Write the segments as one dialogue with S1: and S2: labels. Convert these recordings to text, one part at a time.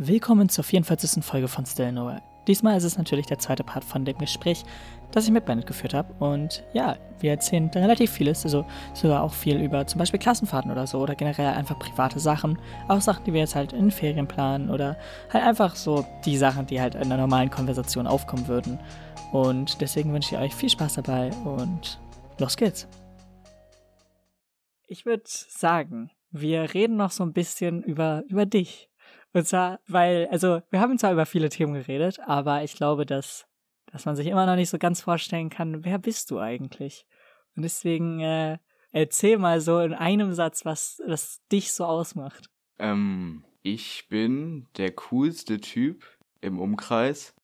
S1: Willkommen zur 44. Folge von Still Nowhere. Diesmal ist es natürlich der zweite Part von dem Gespräch, das ich mit Bennett geführt habe. Und ja, wir erzählen relativ vieles, also sogar auch viel über zum Beispiel Klassenfahrten oder so oder generell einfach private Sachen. Auch Sachen, die wir jetzt halt in Ferien planen oder halt einfach so die Sachen, die halt in einer normalen Konversation aufkommen würden. Und deswegen wünsche ich euch viel Spaß dabei und los geht's. Ich würde sagen, wir reden noch so ein bisschen über, über dich. Und zwar, weil, also, wir haben zwar über viele Themen geredet, aber ich glaube, dass, dass man sich immer noch nicht so ganz vorstellen kann, wer bist du eigentlich? Und deswegen äh, erzähl mal so in einem Satz, was, was dich so ausmacht.
S2: Ähm, ich bin der coolste Typ im Umkreis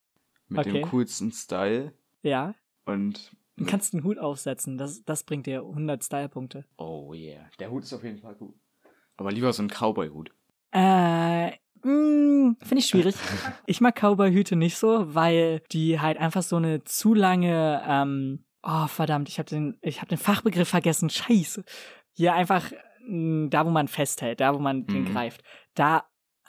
S2: mit
S1: Okay.
S2: dem coolsten Style
S1: Ja.
S2: und
S1: Du kannst einen Hut aufsetzen, das, das bringt dir 100 Style-Punkte.
S2: oh yeah, der Hut ist auf jeden Fall gut. Aber lieber so ein Cowboy-Hut.
S1: Äh, mh, finde ich schwierig. Ich mag Cowboy-Hüte nicht so, weil die halt einfach so eine zu lange, ähm, oh verdammt, ich habe den, ich habe den Fachbegriff vergessen. Scheiße. Hier einfach mh, da, wo man festhält, da, wo man den
S2: Mhm.
S1: greift, da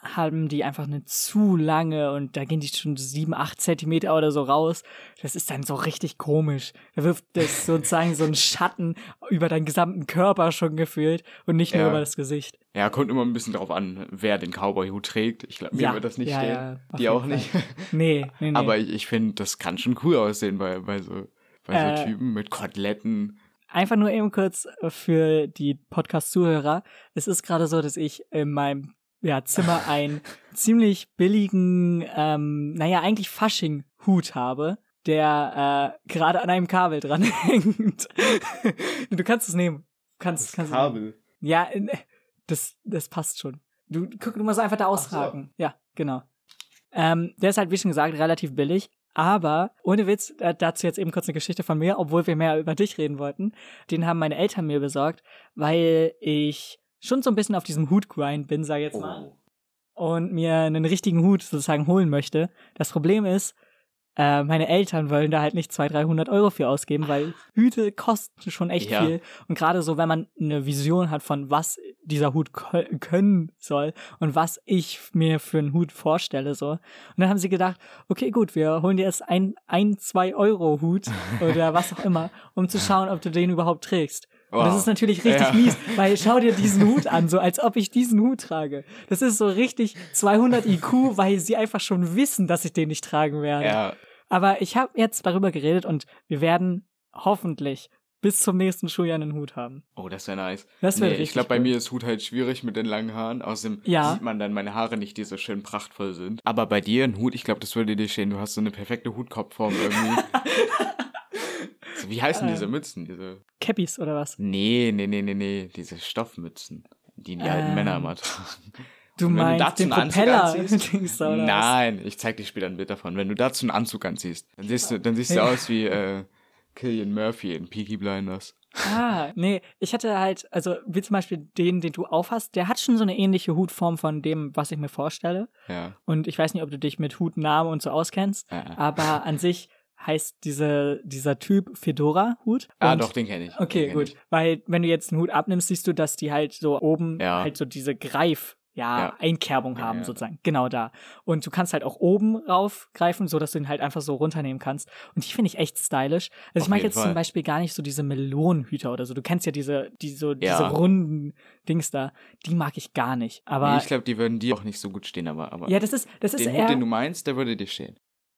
S1: haben die einfach eine zu lange und da gehen die schon sieben, acht Zentimeter oder so raus. Das ist dann so richtig komisch. Da wirft das sozusagen so einen Schatten über deinen gesamten Körper schon gefühlt und nicht nur
S2: Ja.
S1: über das Gesicht.
S2: Ja, kommt immer ein bisschen drauf an, wer den Cowboy-Hut trägt. Ich glaube, mir
S1: Ja,
S2: wird das nicht
S1: ja,
S2: stehen.
S1: ja,
S2: Die auch
S1: Fall.
S2: nicht.
S1: Nee, nee, nee.
S2: Aber ich, ich finde, das kann schon cool aussehen bei, bei so, bei
S1: Äh,
S2: so Typen mit Koteletten.
S1: Einfach nur eben kurz für die Podcast-Zuhörer. Es ist gerade so, dass ich in meinem ja, Zimmer einen ziemlich billigen, ähm, naja, eigentlich Fasching-Hut habe, der äh, gerade an einem Kabel dran hängt. du kannst es nehmen. Kannst, kannst es nehmen. Ja, das, das passt schon. Du, guck, du musst einfach da
S2: so.
S1: ausragen. Ja, genau. Ähm, der ist halt, wie schon gesagt, relativ billig. Aber ohne Witz, äh, dazu jetzt eben kurz eine Geschichte von mir, obwohl wir mehr über dich reden wollten. Den haben meine Eltern mir besorgt, weil ich schon so ein bisschen auf diesem Hutgrind bin, sag ich jetzt mal
S2: Oh.
S1: und mir einen richtigen Hut sozusagen holen möchte. Das Problem ist, äh, meine Eltern wollen da halt nicht 200, 300 Euro für ausgeben, weil Hüte kosten schon echt
S2: Ja.
S1: viel. Und gerade so, wenn man eine Vision hat von was dieser Hut können soll und was ich mir für einen Hut vorstelle, so. Und dann haben sie gedacht, okay, gut, wir holen dir jetzt ein, ein, zwei Euro Hut oder was auch immer, um zu schauen, ob du den überhaupt trägst. Und das
S2: Wow.
S1: ist natürlich richtig
S2: Ja.
S1: mies, weil schau dir diesen Hut an, so als ob ich diesen Hut trage. Das ist so richtig 200 IQ, weil sie einfach schon wissen, dass ich den nicht tragen werde.
S2: Ja,
S1: Aber ich habe jetzt darüber geredet und wir werden hoffentlich bis zum nächsten Schuljahr einen Hut haben.
S2: oh, das wäre nice.
S1: Das wäre
S2: Nee,
S1: richtig
S2: ich glaube, bei mir ist Hut halt schwierig mit den langen Haaren. Außerdem
S1: Ja.
S2: sieht man dann meine Haare nicht, die so schön prachtvoll sind. Aber bei dir ein Hut, ich glaube, das würde dir stehen. Du hast so eine perfekte Hutkopfform irgendwie. wie heißen
S1: Ähm.
S2: diese Mützen? Diese.
S1: Cappies oder was?
S2: Nee, nee, nee, nee, nee. Diese Stoffmützen, die die alten
S1: Ähm,
S2: Männer immer tragen.
S1: Du
S2: Und du
S1: meinst
S2: dazu
S1: den Propeller?
S2: anziehst? Nein, ich zeig dir später ein Bild davon. Wenn du dazu einen Anzug anziehst, dann siehst du, dann siehst du
S1: Ja.
S2: aus wie äh, Killian Murphy in Peaky Blinders.
S1: Ah, nee, ich hatte halt, also wie zum Beispiel den, den du aufhast, der hat schon so eine ähnliche Hutform von dem, was ich mir vorstelle.
S2: Ja.
S1: Und ich weiß nicht, ob du dich mit Hutnamen und so auskennst,
S2: Äh.
S1: aber an sich heißt diese, dieser Typ Fedora-Hut.
S2: Ah, doch, den kenne ich.
S1: Okay,
S2: kenn
S1: gut.
S2: Ich.
S1: Weil wenn du jetzt einen Hut abnimmst, siehst du, dass die halt so oben
S2: Ja.
S1: halt so diese Greif, ja,
S2: Ja.
S1: Einkerbung
S2: Ja,
S1: haben
S2: ja.
S1: sozusagen. Genau da. Und du kannst halt auch oben raufgreifen, so dass du ihn halt einfach so runternehmen kannst. Und die finde ich echt stylisch. Also
S2: Auf
S1: ich mag jetzt zum
S2: Fall.
S1: Beispiel gar nicht so diese Melonenhüter oder so. Du kennst ja diese, die so,
S2: Ja.
S1: diese runden Dings da. Die mag ich gar nicht. Aber
S2: nee, ich glaube, die würden dir auch nicht so gut stehen, aber, aber
S1: ja, das ist, das ist
S2: den
S1: eher.
S2: Hut, den du meinst, der würde dir stehen.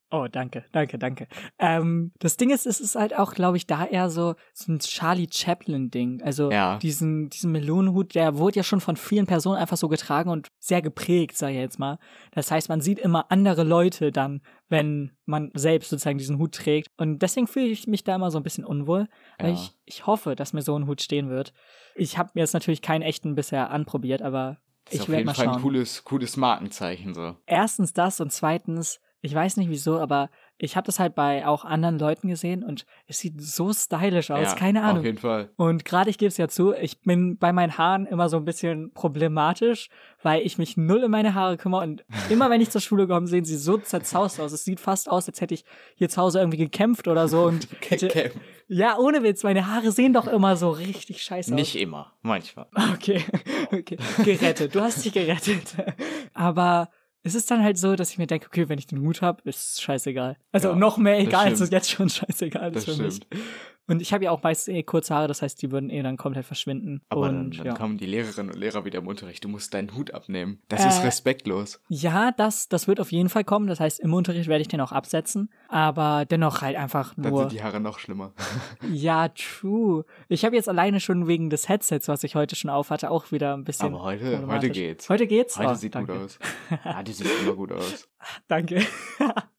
S1: Oh, danke, danke, danke. Ähm, das Ding ist, es ist halt auch, glaube ich, da eher so, so ein Charlie Chaplin-Ding. Also
S2: Ja.
S1: diesen, diesen Melonenhut, der wurde ja schon von vielen Personen einfach so getragen und sehr geprägt, sag ich jetzt mal. Das heißt, man sieht immer andere Leute dann, wenn man selbst sozusagen diesen Hut trägt. Und deswegen fühle ich mich da immer so ein bisschen unwohl.
S2: Ja.
S1: ich, ich hoffe, dass mir so ein Hut stehen wird. Ich habe mir jetzt natürlich keinen echten bisher anprobiert, aber
S2: Das ist
S1: ich
S2: auf
S1: werde
S2: jeden
S1: mal
S2: Fall
S1: schauen
S2: ein cooles, cooles Markenzeichen so.
S1: erstens das und zweitens, ich weiß nicht wieso, aber ich habe das halt bei auch anderen Leuten gesehen und es sieht so stylisch aus,
S2: ja,
S1: keine Ahnung.
S2: Auf jeden Fall.
S1: Und gerade ich gebe es ja zu, ich bin bei meinen Haaren immer so ein bisschen problematisch, weil ich mich null in meine Haare kümmere und immer wenn ich zur Schule komme, sehen sie so zerzaust aus. Es sieht fast aus, als hätte ich hier zu Hause irgendwie gekämpft oder so und hätte, ja, ohne Witz, meine Haare sehen doch immer so richtig scheiße aus.
S2: Nicht immer, manchmal.
S1: Okay, okay. Gerettet. Du hast dich gerettet. Aber es ist dann halt so, dass ich mir denke, okay, wenn ich den Hut habe, ist scheißegal. Also
S2: Ja,
S1: noch mehr egal, als es
S2: stimmt.
S1: jetzt schon scheißegal ist
S2: Das
S1: für mich. Und ich habe ja auch meist eh kurze Haare, das heißt, die würden eh dann komplett verschwinden.
S2: Aber
S1: und
S2: dann, dann
S1: ja.
S2: kamen die Lehrerinnen und Lehrer wieder im Unterricht, du musst deinen Hut abnehmen. Das
S1: Äh,
S2: ist respektlos.
S1: ja, das, das wird auf jeden Fall kommen. Das heißt, im Unterricht werde ich den auch absetzen. Aber dennoch halt einfach
S2: Dann
S1: nur.
S2: sind die Haare noch schlimmer.
S1: Ja, true. Ich habe jetzt alleine schon wegen des Headsets, was ich heute schon aufhatte, auch wieder ein bisschen.
S2: Aber heute, heute geht's.
S1: Heute geht's?
S2: Heute
S1: Oh,
S2: sieht
S1: danke.
S2: gut aus. Ja, die sieht immer gut aus.
S1: Danke.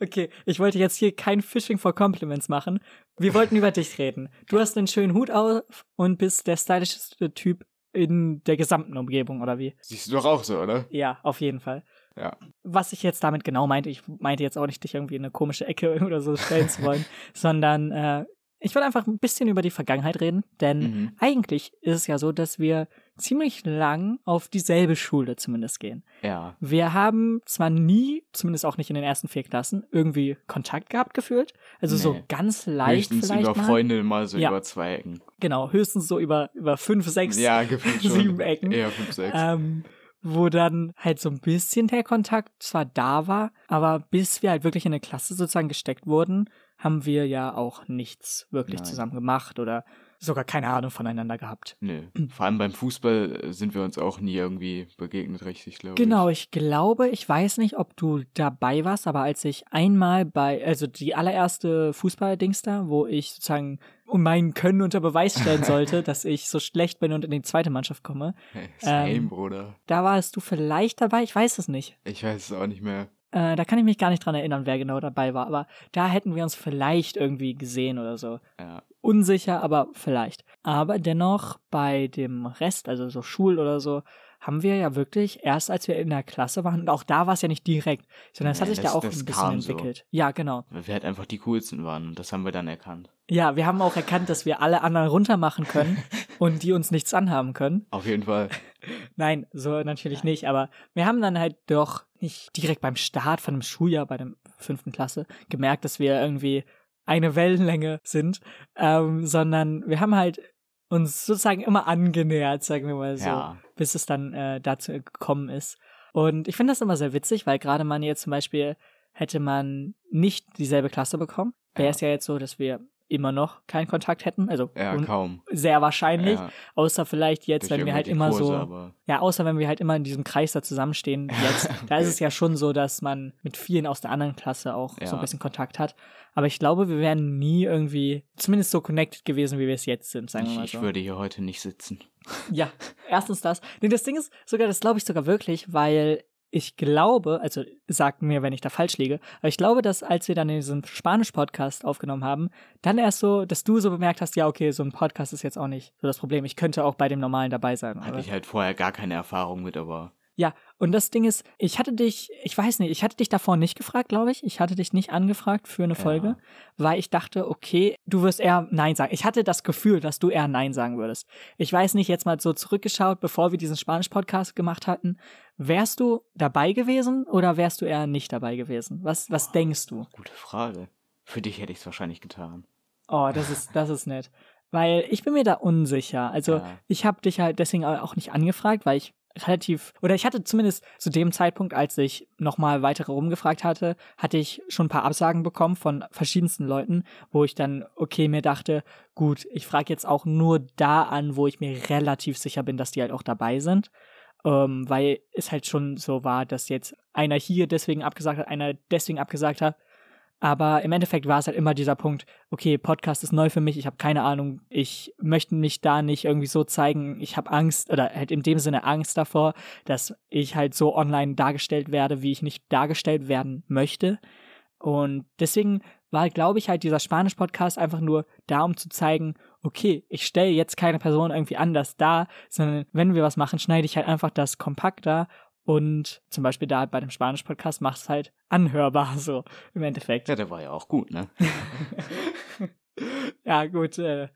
S1: okay, ich wollte jetzt hier kein Fishing for Compliments machen. Wir wollten über dich reden. Du hast einen schönen Hut auf und bist der stylischste Typ in der gesamten Umgebung, oder wie?
S2: Siehst du doch auch so, oder?
S1: Ja, auf jeden Fall.
S2: Ja.
S1: Was ich jetzt damit genau meinte, ich meinte jetzt auch nicht, dich irgendwie in eine komische Ecke oder so stellen zu wollen, sondern äh, ich will einfach ein bisschen über die Vergangenheit reden, denn
S2: Mhm.
S1: eigentlich ist es ja so, dass wir ziemlich lang auf dieselbe Schule zumindest gehen.
S2: Ja.
S1: Wir haben zwar nie, zumindest auch nicht in den ersten vier Klassen, irgendwie Kontakt gehabt gefühlt. Also so
S2: Nee.
S1: ganz leicht
S2: Höchstens
S1: vielleicht
S2: über
S1: mal.
S2: Freunde mal so
S1: Ja.
S2: über zwei Ecken.
S1: Genau, höchstens so über, über fünf, sechs,
S2: Ja,
S1: sieben Ecken.
S2: Eher fünf, sechs.
S1: Ähm, wo dann halt so ein bisschen der Kontakt zwar da war, aber bis wir halt wirklich in eine Klasse sozusagen gesteckt wurden, haben wir ja auch nichts wirklich
S2: Nein.
S1: zusammen gemacht oder sogar keine Ahnung voneinander gehabt.
S2: Nö. Vor allem beim Fußball äh, sind wir uns auch nie irgendwie begegnet, richtig, glaube
S1: Genau,
S2: ich.
S1: ich glaube, ich weiß nicht, ob du dabei warst, aber als ich einmal bei, also die allererste Fußballdings da, wo ich sozusagen um mein Können unter Beweis stellen sollte, dass ich so schlecht bin und in die zweite Mannschaft komme,
S2: Hey, Same,
S1: Ähm,
S2: Bruder.
S1: da warst du vielleicht dabei, ich weiß es nicht.
S2: Ich weiß es auch nicht mehr.
S1: Äh, da kann ich mich gar nicht dran erinnern, wer genau dabei war, aber da hätten wir uns vielleicht irgendwie gesehen oder so.
S2: Ja.
S1: Unsicher, aber vielleicht. Aber dennoch bei dem Rest, also so Schul oder so, haben wir ja wirklich erst als wir in der Klasse waren, und auch da war es ja nicht direkt, sondern es hat
S2: Nee,
S1: sich
S2: das-
S1: da auch ein bisschen
S2: kam so.
S1: entwickelt. Ja, genau.
S2: Weil wir halt einfach die coolsten waren und das haben wir dann erkannt.
S1: Ja, wir haben auch erkannt, dass wir alle anderen runtermachen können und die uns nichts anhaben können.
S2: Auf jeden Fall.
S1: Nein, so natürlich nicht, aber wir haben dann halt doch nicht direkt beim Start von dem Schuljahr bei der fünften Klasse gemerkt, dass wir irgendwie eine Wellenlänge sind, ähm, sondern wir haben halt uns sozusagen immer angenähert, sagen wir mal so,
S2: Ja.
S1: Bis es dann äh, dazu gekommen ist. Und ich finde das immer sehr witzig, weil gerade man jetzt zum Beispiel hätte man nicht dieselbe Klasse bekommen, wäre
S2: Ja.
S1: es ja jetzt so, dass wir immer noch keinen Kontakt hätten, also
S2: Ja, kaum.
S1: sehr wahrscheinlich,
S2: Ja,
S1: außer vielleicht jetzt,
S2: durch
S1: wenn wir halt immer
S2: Kurse,
S1: so ja, außer wenn wir halt immer in diesem Kreis da zusammenstehen jetzt. Da ist es ja schon so, dass man mit vielen aus der anderen Klasse auch so ein
S2: Ja.
S1: bisschen Kontakt hat. Aber ich glaube, wir wären nie irgendwie zumindest so connected gewesen, wie wir es jetzt sind, sagen wir
S2: ich,
S1: mal
S2: ich
S1: so.
S2: würde hier heute nicht sitzen.
S1: Ja, erstens das. Nee, das Ding ist sogar, das glaube ich sogar wirklich, weil ich glaube, also sagt mir, wenn ich da falsch liege, aber ich glaube, dass als wir dann diesen Spanisch-Podcast aufgenommen haben, dann erst so, dass du so bemerkt hast, ja, okay, so ein Podcast ist jetzt auch nicht so das Problem. Ich könnte auch bei dem normalen dabei sein.
S2: Hatte
S1: oder?
S2: ich halt vorher gar keine Erfahrung mit, aber
S1: Ja, und das Ding ist, ich hatte dich, ich weiß nicht, ich hatte dich davor nicht gefragt, glaube ich. Ich hatte dich nicht angefragt für eine
S2: Ja.
S1: Folge, weil ich dachte, okay, du wirst eher Nein sagen. Ich hatte das Gefühl, dass du eher Nein sagen würdest. Ich weiß nicht, jetzt mal so zurückgeschaut, bevor wir diesen Spanisch-Podcast gemacht hatten, wärst du dabei gewesen oder wärst du eher nicht dabei gewesen? Was, was denkst du?
S2: gute Frage. Für dich hätte ich es wahrscheinlich getan.
S1: Oh, das ist, das ist nett. Weil ich bin mir da unsicher. Also
S2: Ja.
S1: ich habe dich halt deswegen auch nicht angefragt, weil ich relativ, oder ich hatte zumindest zu dem Zeitpunkt, als ich nochmal weitere rumgefragt hatte, hatte ich schon ein paar Absagen bekommen von verschiedensten Leuten, wo ich dann, okay, mir dachte, gut, ich frage jetzt auch nur da an, wo ich mir relativ sicher bin, dass die halt auch dabei sind. Ähm, weil es halt schon so war, dass jetzt einer hier deswegen abgesagt hat, einer deswegen abgesagt hat. Aber im Endeffekt war es halt immer dieser Punkt, okay, Podcast ist neu für mich, ich habe keine Ahnung, ich möchte mich da nicht irgendwie so zeigen, ich habe Angst oder halt in dem Sinne Angst davor, dass ich halt so online dargestellt werde, wie ich nicht dargestellt werden möchte. Und deswegen war, glaube ich, halt dieser Spanisch-Podcast einfach nur da, um zu zeigen, okay, ich stelle jetzt keine Person irgendwie anders dar, sondern wenn wir was machen, schneide ich halt einfach das kompakter und zum Beispiel da bei dem Spanisch-Podcast macht es halt anhörbar, so im Endeffekt.
S2: Ja, der war ja auch gut, ne?
S1: ja, gut. Äh,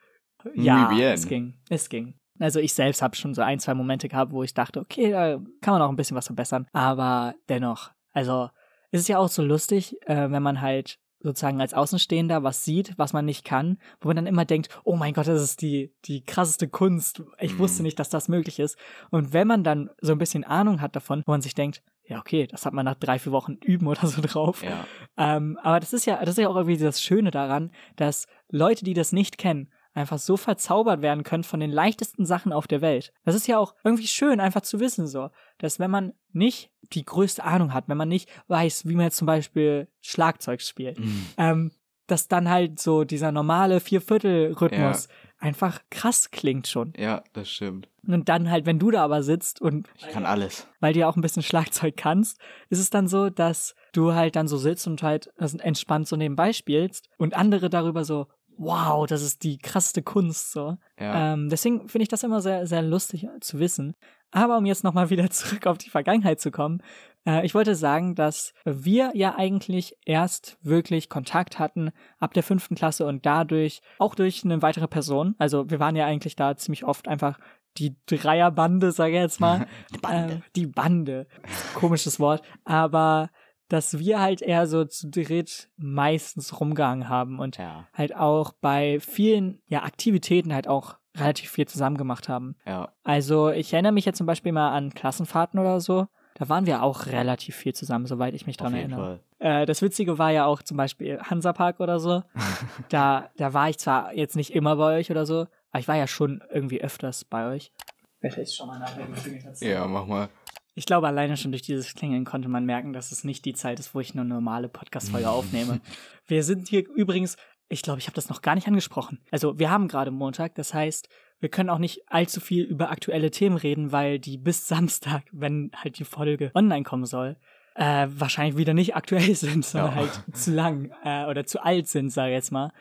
S1: ja, es ging. Es ging. Also ich selbst habe schon so ein, zwei Momente gehabt, wo ich dachte, okay, da kann man auch ein bisschen was verbessern. Aber dennoch, also es ist ja auch so lustig, äh, wenn man halt sozusagen als Außenstehender was sieht, was man nicht kann, wo man dann immer denkt, oh mein Gott, das ist die, die krasseste Kunst. Ich
S2: Mhm.
S1: wusste nicht, dass das möglich ist. Und wenn man dann so ein bisschen Ahnung hat davon, wo man sich denkt, ja, okay, das hat man nach drei, vier Wochen üben oder so drauf.
S2: Ja.
S1: Ähm, aber das ist ja, das ist ja auch irgendwie das Schöne daran, dass Leute, die das nicht kennen, einfach so verzaubert werden können von den leichtesten Sachen auf der Welt. Das ist ja auch irgendwie schön, einfach zu wissen, so, dass wenn man nicht die größte Ahnung hat, wenn man nicht weiß, wie man jetzt zum Beispiel Schlagzeug spielt,
S2: Mhm.
S1: ähm, dass dann halt so dieser normale Vierviertel-Rhythmus einfach krass klingt schon.
S2: Ja, das stimmt.
S1: Und dann halt, wenn du da aber sitzt und
S2: Ich kann alles.
S1: weil du ja auch ein bisschen Schlagzeug kannst, ist es dann so, dass du halt dann so sitzt und halt das entspannt so nebenbei spielst und andere darüber so, wow, das ist die krasseste Kunst so.
S2: Ja.
S1: Ähm, deswegen finde ich das immer sehr, sehr lustig zu wissen. Aber um jetzt nochmal wieder zurück auf die Vergangenheit zu kommen, äh, ich wollte sagen, dass wir ja eigentlich erst wirklich Kontakt hatten ab der fünften Klasse und dadurch auch durch eine weitere Person. Also wir waren ja eigentlich da ziemlich oft einfach die Dreierbande, sage ich jetzt mal.
S2: Die Bande.
S1: Äh, die Bande. Komisches Wort. Aber dass wir halt eher so zu dritt meistens rumgehangen haben und
S2: Ja.
S1: halt auch bei vielen ja, Aktivitäten halt auch relativ viel zusammen gemacht haben.
S2: Ja.
S1: Also ich erinnere mich jetzt zum Beispiel mal an Klassenfahrten oder so. Da waren wir auch relativ viel zusammen, soweit ich mich dran erinnere. Äh, das Witzige war ja auch zum Beispiel Hansapark oder so. da, da war ich zwar jetzt nicht immer bei euch oder so, aber ich war ja schon irgendwie öfters bei euch. Vielleicht schon mal nachher geklingelt.
S2: Ja, mach mal.
S1: Ich glaube, alleine schon durch dieses Klingeln konnte man merken, dass es nicht die Zeit ist, wo ich eine normale Podcast-Folge aufnehme. Wir sind hier übrigens, ich glaube, ich habe das noch gar nicht angesprochen. Also, wir haben gerade Montag, das heißt, wir können auch nicht allzu viel über aktuelle Themen reden, weil die bis Samstag, wenn halt die Folge online kommen soll, äh, wahrscheinlich wieder nicht aktuell sind, sondern
S2: Ja.
S1: halt zu lang äh, oder zu alt sind, sage ich jetzt mal.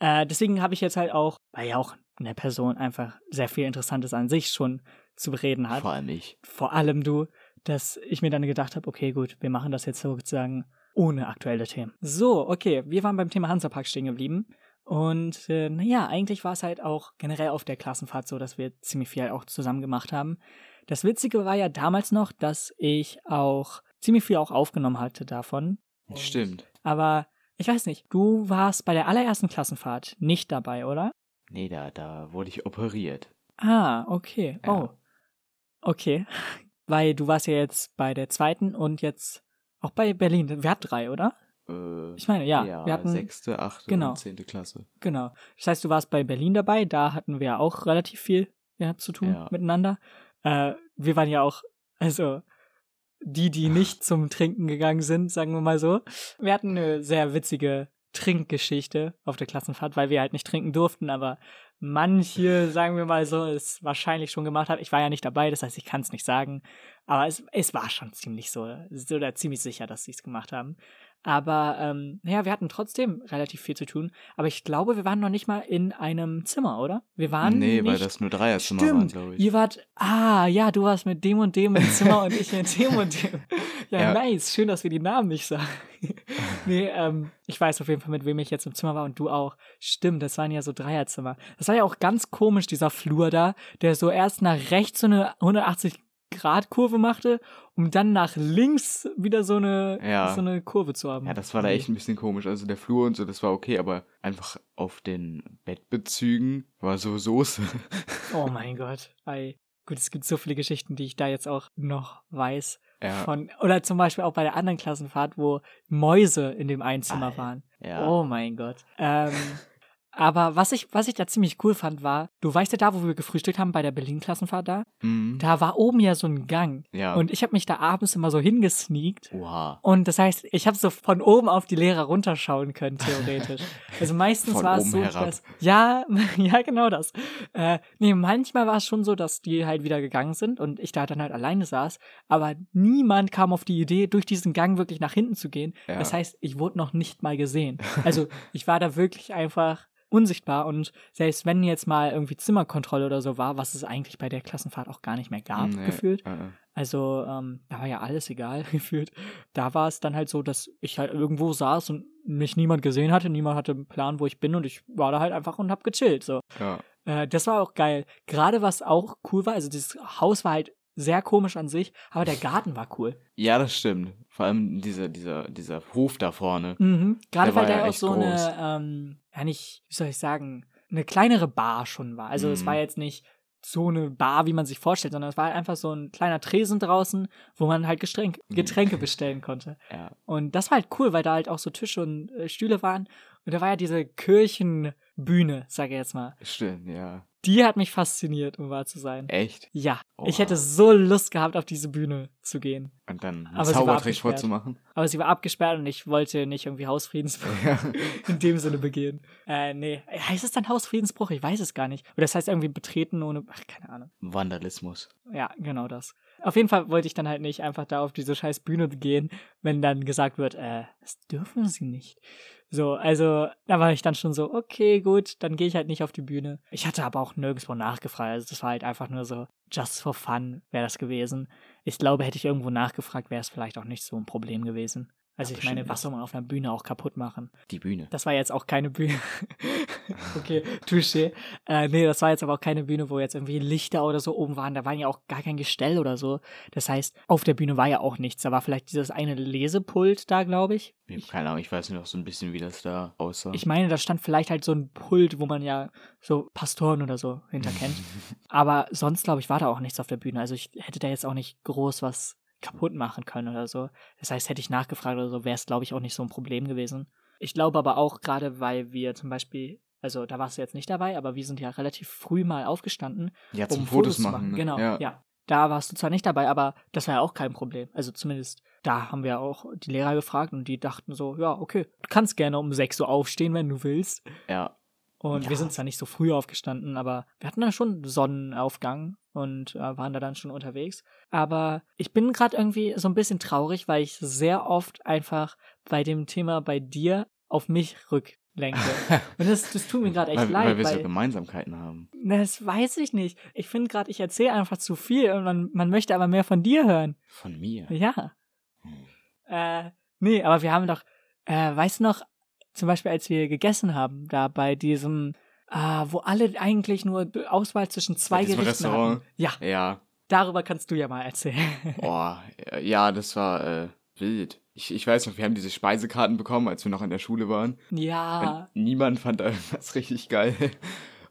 S1: Äh, deswegen habe ich jetzt halt auch, weil ja auch eine Person einfach sehr viel Interessantes an sich schon zu bereden hat
S2: Vor allem ich.
S1: vor allem du, dass ich mir dann gedacht habe, okay, gut, wir machen das jetzt sozusagen ohne aktuelle Themen. So, okay, wir waren beim Thema Hansapark stehen geblieben. Und äh, naja, eigentlich war es halt auch generell auf der Klassenfahrt so, dass wir ziemlich viel auch zusammen gemacht haben. Das Witzige war ja damals noch, dass ich auch ziemlich viel auch aufgenommen hatte davon.
S2: Stimmt.
S1: Aber ich weiß nicht, du warst bei der allerersten Klassenfahrt nicht dabei, oder?
S2: Nee, da, da wurde ich operiert.
S1: Ah, okay.
S2: Ja.
S1: Oh. Okay. Weil du warst ja jetzt bei der zweiten und jetzt auch bei Berlin. Wir hatten drei, oder?
S2: Äh,
S1: Ich meine, ja.
S2: ja
S1: wir hatten,
S2: sechste, achte
S1: genau.
S2: und zehnte Klasse.
S1: Genau. Das heißt, du warst bei Berlin dabei. Da hatten wir auch relativ viel ja, zu tun
S2: Ja.
S1: miteinander. Äh, wir waren ja auch, also die, die nicht zum Trinken gegangen sind, sagen wir mal so. Wir hatten eine sehr witzige Trinkgeschichte auf der Klassenfahrt, weil wir halt nicht trinken durften, aber manche, sagen wir mal so, es wahrscheinlich schon gemacht haben. Ich war ja nicht dabei, das heißt, ich kann es nicht sagen. Aber es, es war schon ziemlich so, oder ziemlich sicher, dass sie es gemacht haben. Aber ähm, naja, wir hatten trotzdem relativ viel zu tun. Aber ich glaube, wir waren noch nicht mal in einem Zimmer, oder? Wir waren
S2: nee,
S1: nicht
S2: weil das nur Dreierzimmer waren,
S1: Stimmt,
S2: glaube ich.
S1: ihr wart, ah, ja, du warst mit dem und dem im Zimmer und ich mit dem und dem. Ja,
S2: Ja.
S1: nice, schön, dass wir die Namen nicht sagen. nee, ähm, ich weiß auf jeden Fall, mit wem ich jetzt im Zimmer war und du auch. Stimmt, das waren ja so Dreierzimmer. Das war ja auch ganz komisch, dieser Flur da, der so erst nach rechts so eine 180 Grad Kurve machte, um dann nach links wieder so eine,
S2: Ja.
S1: so eine Kurve zu haben.
S2: Ja, das war da echt ein bisschen komisch. Also der Flur und so, das war okay, aber einfach auf den Bettbezügen war so Soße.
S1: Oh mein Gott. Ei. Gut, es gibt so viele Geschichten, die ich da jetzt auch noch weiß.
S2: ja.
S1: Von, oder zum Beispiel auch bei der anderen Klassenfahrt, wo Mäuse in dem einen Zimmer
S2: Ah,
S1: waren.
S2: ja.
S1: Oh mein Gott. Ähm, aber was ich, was ich da ziemlich cool fand, war, du weißt ja da, wo wir gefrühstückt haben, bei der Berlin-Klassenfahrt da,
S2: Mhm.
S1: da war oben ja so ein Gang.
S2: ja.
S1: Und ich habe mich da abends immer so hingesneakt.
S2: Oha.
S1: Und das heißt, ich habe so von oben auf die Lehrer runterschauen können, theoretisch. Also meistens
S2: Von
S1: war es so,
S2: herab.
S1: dass. Ja, ja, genau das. Äh, nee, manchmal war es schon so, dass die halt wieder gegangen sind und ich da dann halt alleine saß. Aber niemand kam auf die Idee, durch diesen Gang wirklich nach hinten zu gehen.
S2: Ja.
S1: Das heißt, ich wurde noch nicht mal gesehen. Also ich war da wirklich einfach unsichtbar und selbst wenn jetzt mal irgendwie Zimmerkontrolle oder so war, was es eigentlich bei der Klassenfahrt auch gar nicht mehr gab,
S2: Nee,
S1: gefühlt,
S2: äh, äh.
S1: also, ähm, da war ja alles egal gefühlt. Da war es dann halt so, dass ich halt irgendwo saß und mich niemand gesehen hatte, niemand hatte einen Plan, wo ich bin und ich war da halt einfach und hab gechillt. So.
S2: Ja.
S1: Äh, das war auch geil. Gerade was auch cool war, also dieses Haus war halt sehr komisch an sich, aber der Garten war cool.
S2: ja, das stimmt. Vor allem dieser, dieser, dieser Hof da vorne.
S1: Mhm. Gerade
S2: Der
S1: weil
S2: war ja
S1: der auch so
S2: groß.
S1: eine, ähm, ja nicht, wie soll ich sagen, eine kleinere Bar schon war. Also es
S2: Mhm.
S1: war jetzt nicht so eine Bar, wie man sich vorstellt, sondern es war halt einfach so ein kleiner Tresen draußen, wo man halt Getränk, Getränke bestellen konnte.
S2: Ja.
S1: Und das war halt cool, weil da halt auch so Tische und äh, Stühle waren. Und da war ja diese Kirchenbühne, sage ich jetzt mal.
S2: Stimmt, ja.
S1: Die hat mich fasziniert, um wahr zu sein.
S2: Echt?
S1: Ja, ich
S2: Oha.
S1: hätte so Lust gehabt, auf diese Bühne zu gehen.
S2: Und dann einen
S1: Aber sie war
S2: Zaubertrick
S1: abgesperrt.
S2: vorzumachen?
S1: Aber sie war abgesperrt und ich wollte nicht irgendwie Hausfriedensbruch
S2: Ja.
S1: in dem Sinne begehen. Äh, nee. Heißt es dann Hausfriedensbruch? Ich weiß es gar nicht. Oder das heißt irgendwie betreten ohne. Ach, keine Ahnung.
S2: Vandalismus.
S1: Ja, genau das. Auf jeden Fall wollte ich dann halt nicht einfach da auf diese scheiß Bühne gehen, wenn dann gesagt wird, äh, das dürfen sie nicht. So, also da war ich dann schon so, okay, gut, dann gehe ich halt nicht auf die Bühne. Ich hatte aber auch nirgendwo nachgefragt. Also das war halt einfach nur so, just for fun wäre das gewesen. Ich glaube, hätte ich irgendwo nachgefragt, wäre es vielleicht auch nicht so ein Problem gewesen. Also
S2: Ja,
S1: ich meine, was soll man auf einer Bühne auch kaputt machen?
S2: Die Bühne.
S1: Das war jetzt auch keine Bühne. okay, touché. Äh, nee, das war jetzt aber auch keine Bühne, wo jetzt irgendwie Lichter oder so oben waren. Da war ja auch gar kein Gestell oder so. Das heißt, auf der Bühne war ja auch nichts. Da war vielleicht dieses eine Lesepult da, glaube ich.
S2: Ich keine Ahnung, ich weiß nur noch so ein bisschen, wie das da aussah.
S1: Ich meine, da stand vielleicht halt so ein Pult, wo man ja so Pastoren oder so hinter kennt. Aber sonst, glaube ich, war da auch nichts auf der Bühne. Also ich hätte da jetzt auch nicht groß was kaputt machen können oder so. Das heißt, hätte ich nachgefragt oder so, wäre es, glaube ich, auch nicht so ein Problem gewesen. Ich glaube aber auch gerade, weil wir zum Beispiel, also da warst du jetzt nicht dabei, aber wir sind ja relativ früh mal aufgestanden,
S2: ja, zum
S1: um
S2: Fotos
S1: Fotos zu
S2: machen.
S1: machen.
S2: ne?
S1: Genau, ja.
S2: ja.
S1: Da warst du zwar nicht dabei, aber das war ja auch kein Problem. Also zumindest da haben wir auch die Lehrer gefragt und die dachten so, ja, okay, du kannst gerne um 6 Uhr aufstehen, wenn du willst.
S2: Ja.
S1: Und
S2: Ja.
S1: wir sind zwar nicht so früh aufgestanden, aber wir hatten da schon Sonnenaufgang und äh, waren da dann schon unterwegs. Aber ich bin gerade irgendwie so ein bisschen traurig, weil ich sehr oft einfach bei dem Thema bei dir auf mich rücklenke. und das, das tut mir gerade echt
S2: weil,
S1: leid.
S2: weil wir so
S1: weil,
S2: Gemeinsamkeiten haben.
S1: Na, das weiß ich nicht. Ich finde gerade, ich erzähle einfach zu viel und man, man möchte aber mehr von dir hören.
S2: Von mir.
S1: Ja.
S2: Hm.
S1: Äh, nee, aber wir haben doch, äh, weißt du noch, zum Beispiel, als wir gegessen haben, da bei diesem, ah, wo alle eigentlich nur Auswahl zwischen zwei Gerichten
S2: Restaurant?
S1: hatten. Ja,
S2: Ja.
S1: darüber kannst du ja mal erzählen.
S2: Boah, ja, das war äh, wild. Ich, ich weiß noch, wir haben diese Speisekarten bekommen, als wir noch in der Schule waren.
S1: ja,
S2: Und niemand fand da irgendwas richtig geil.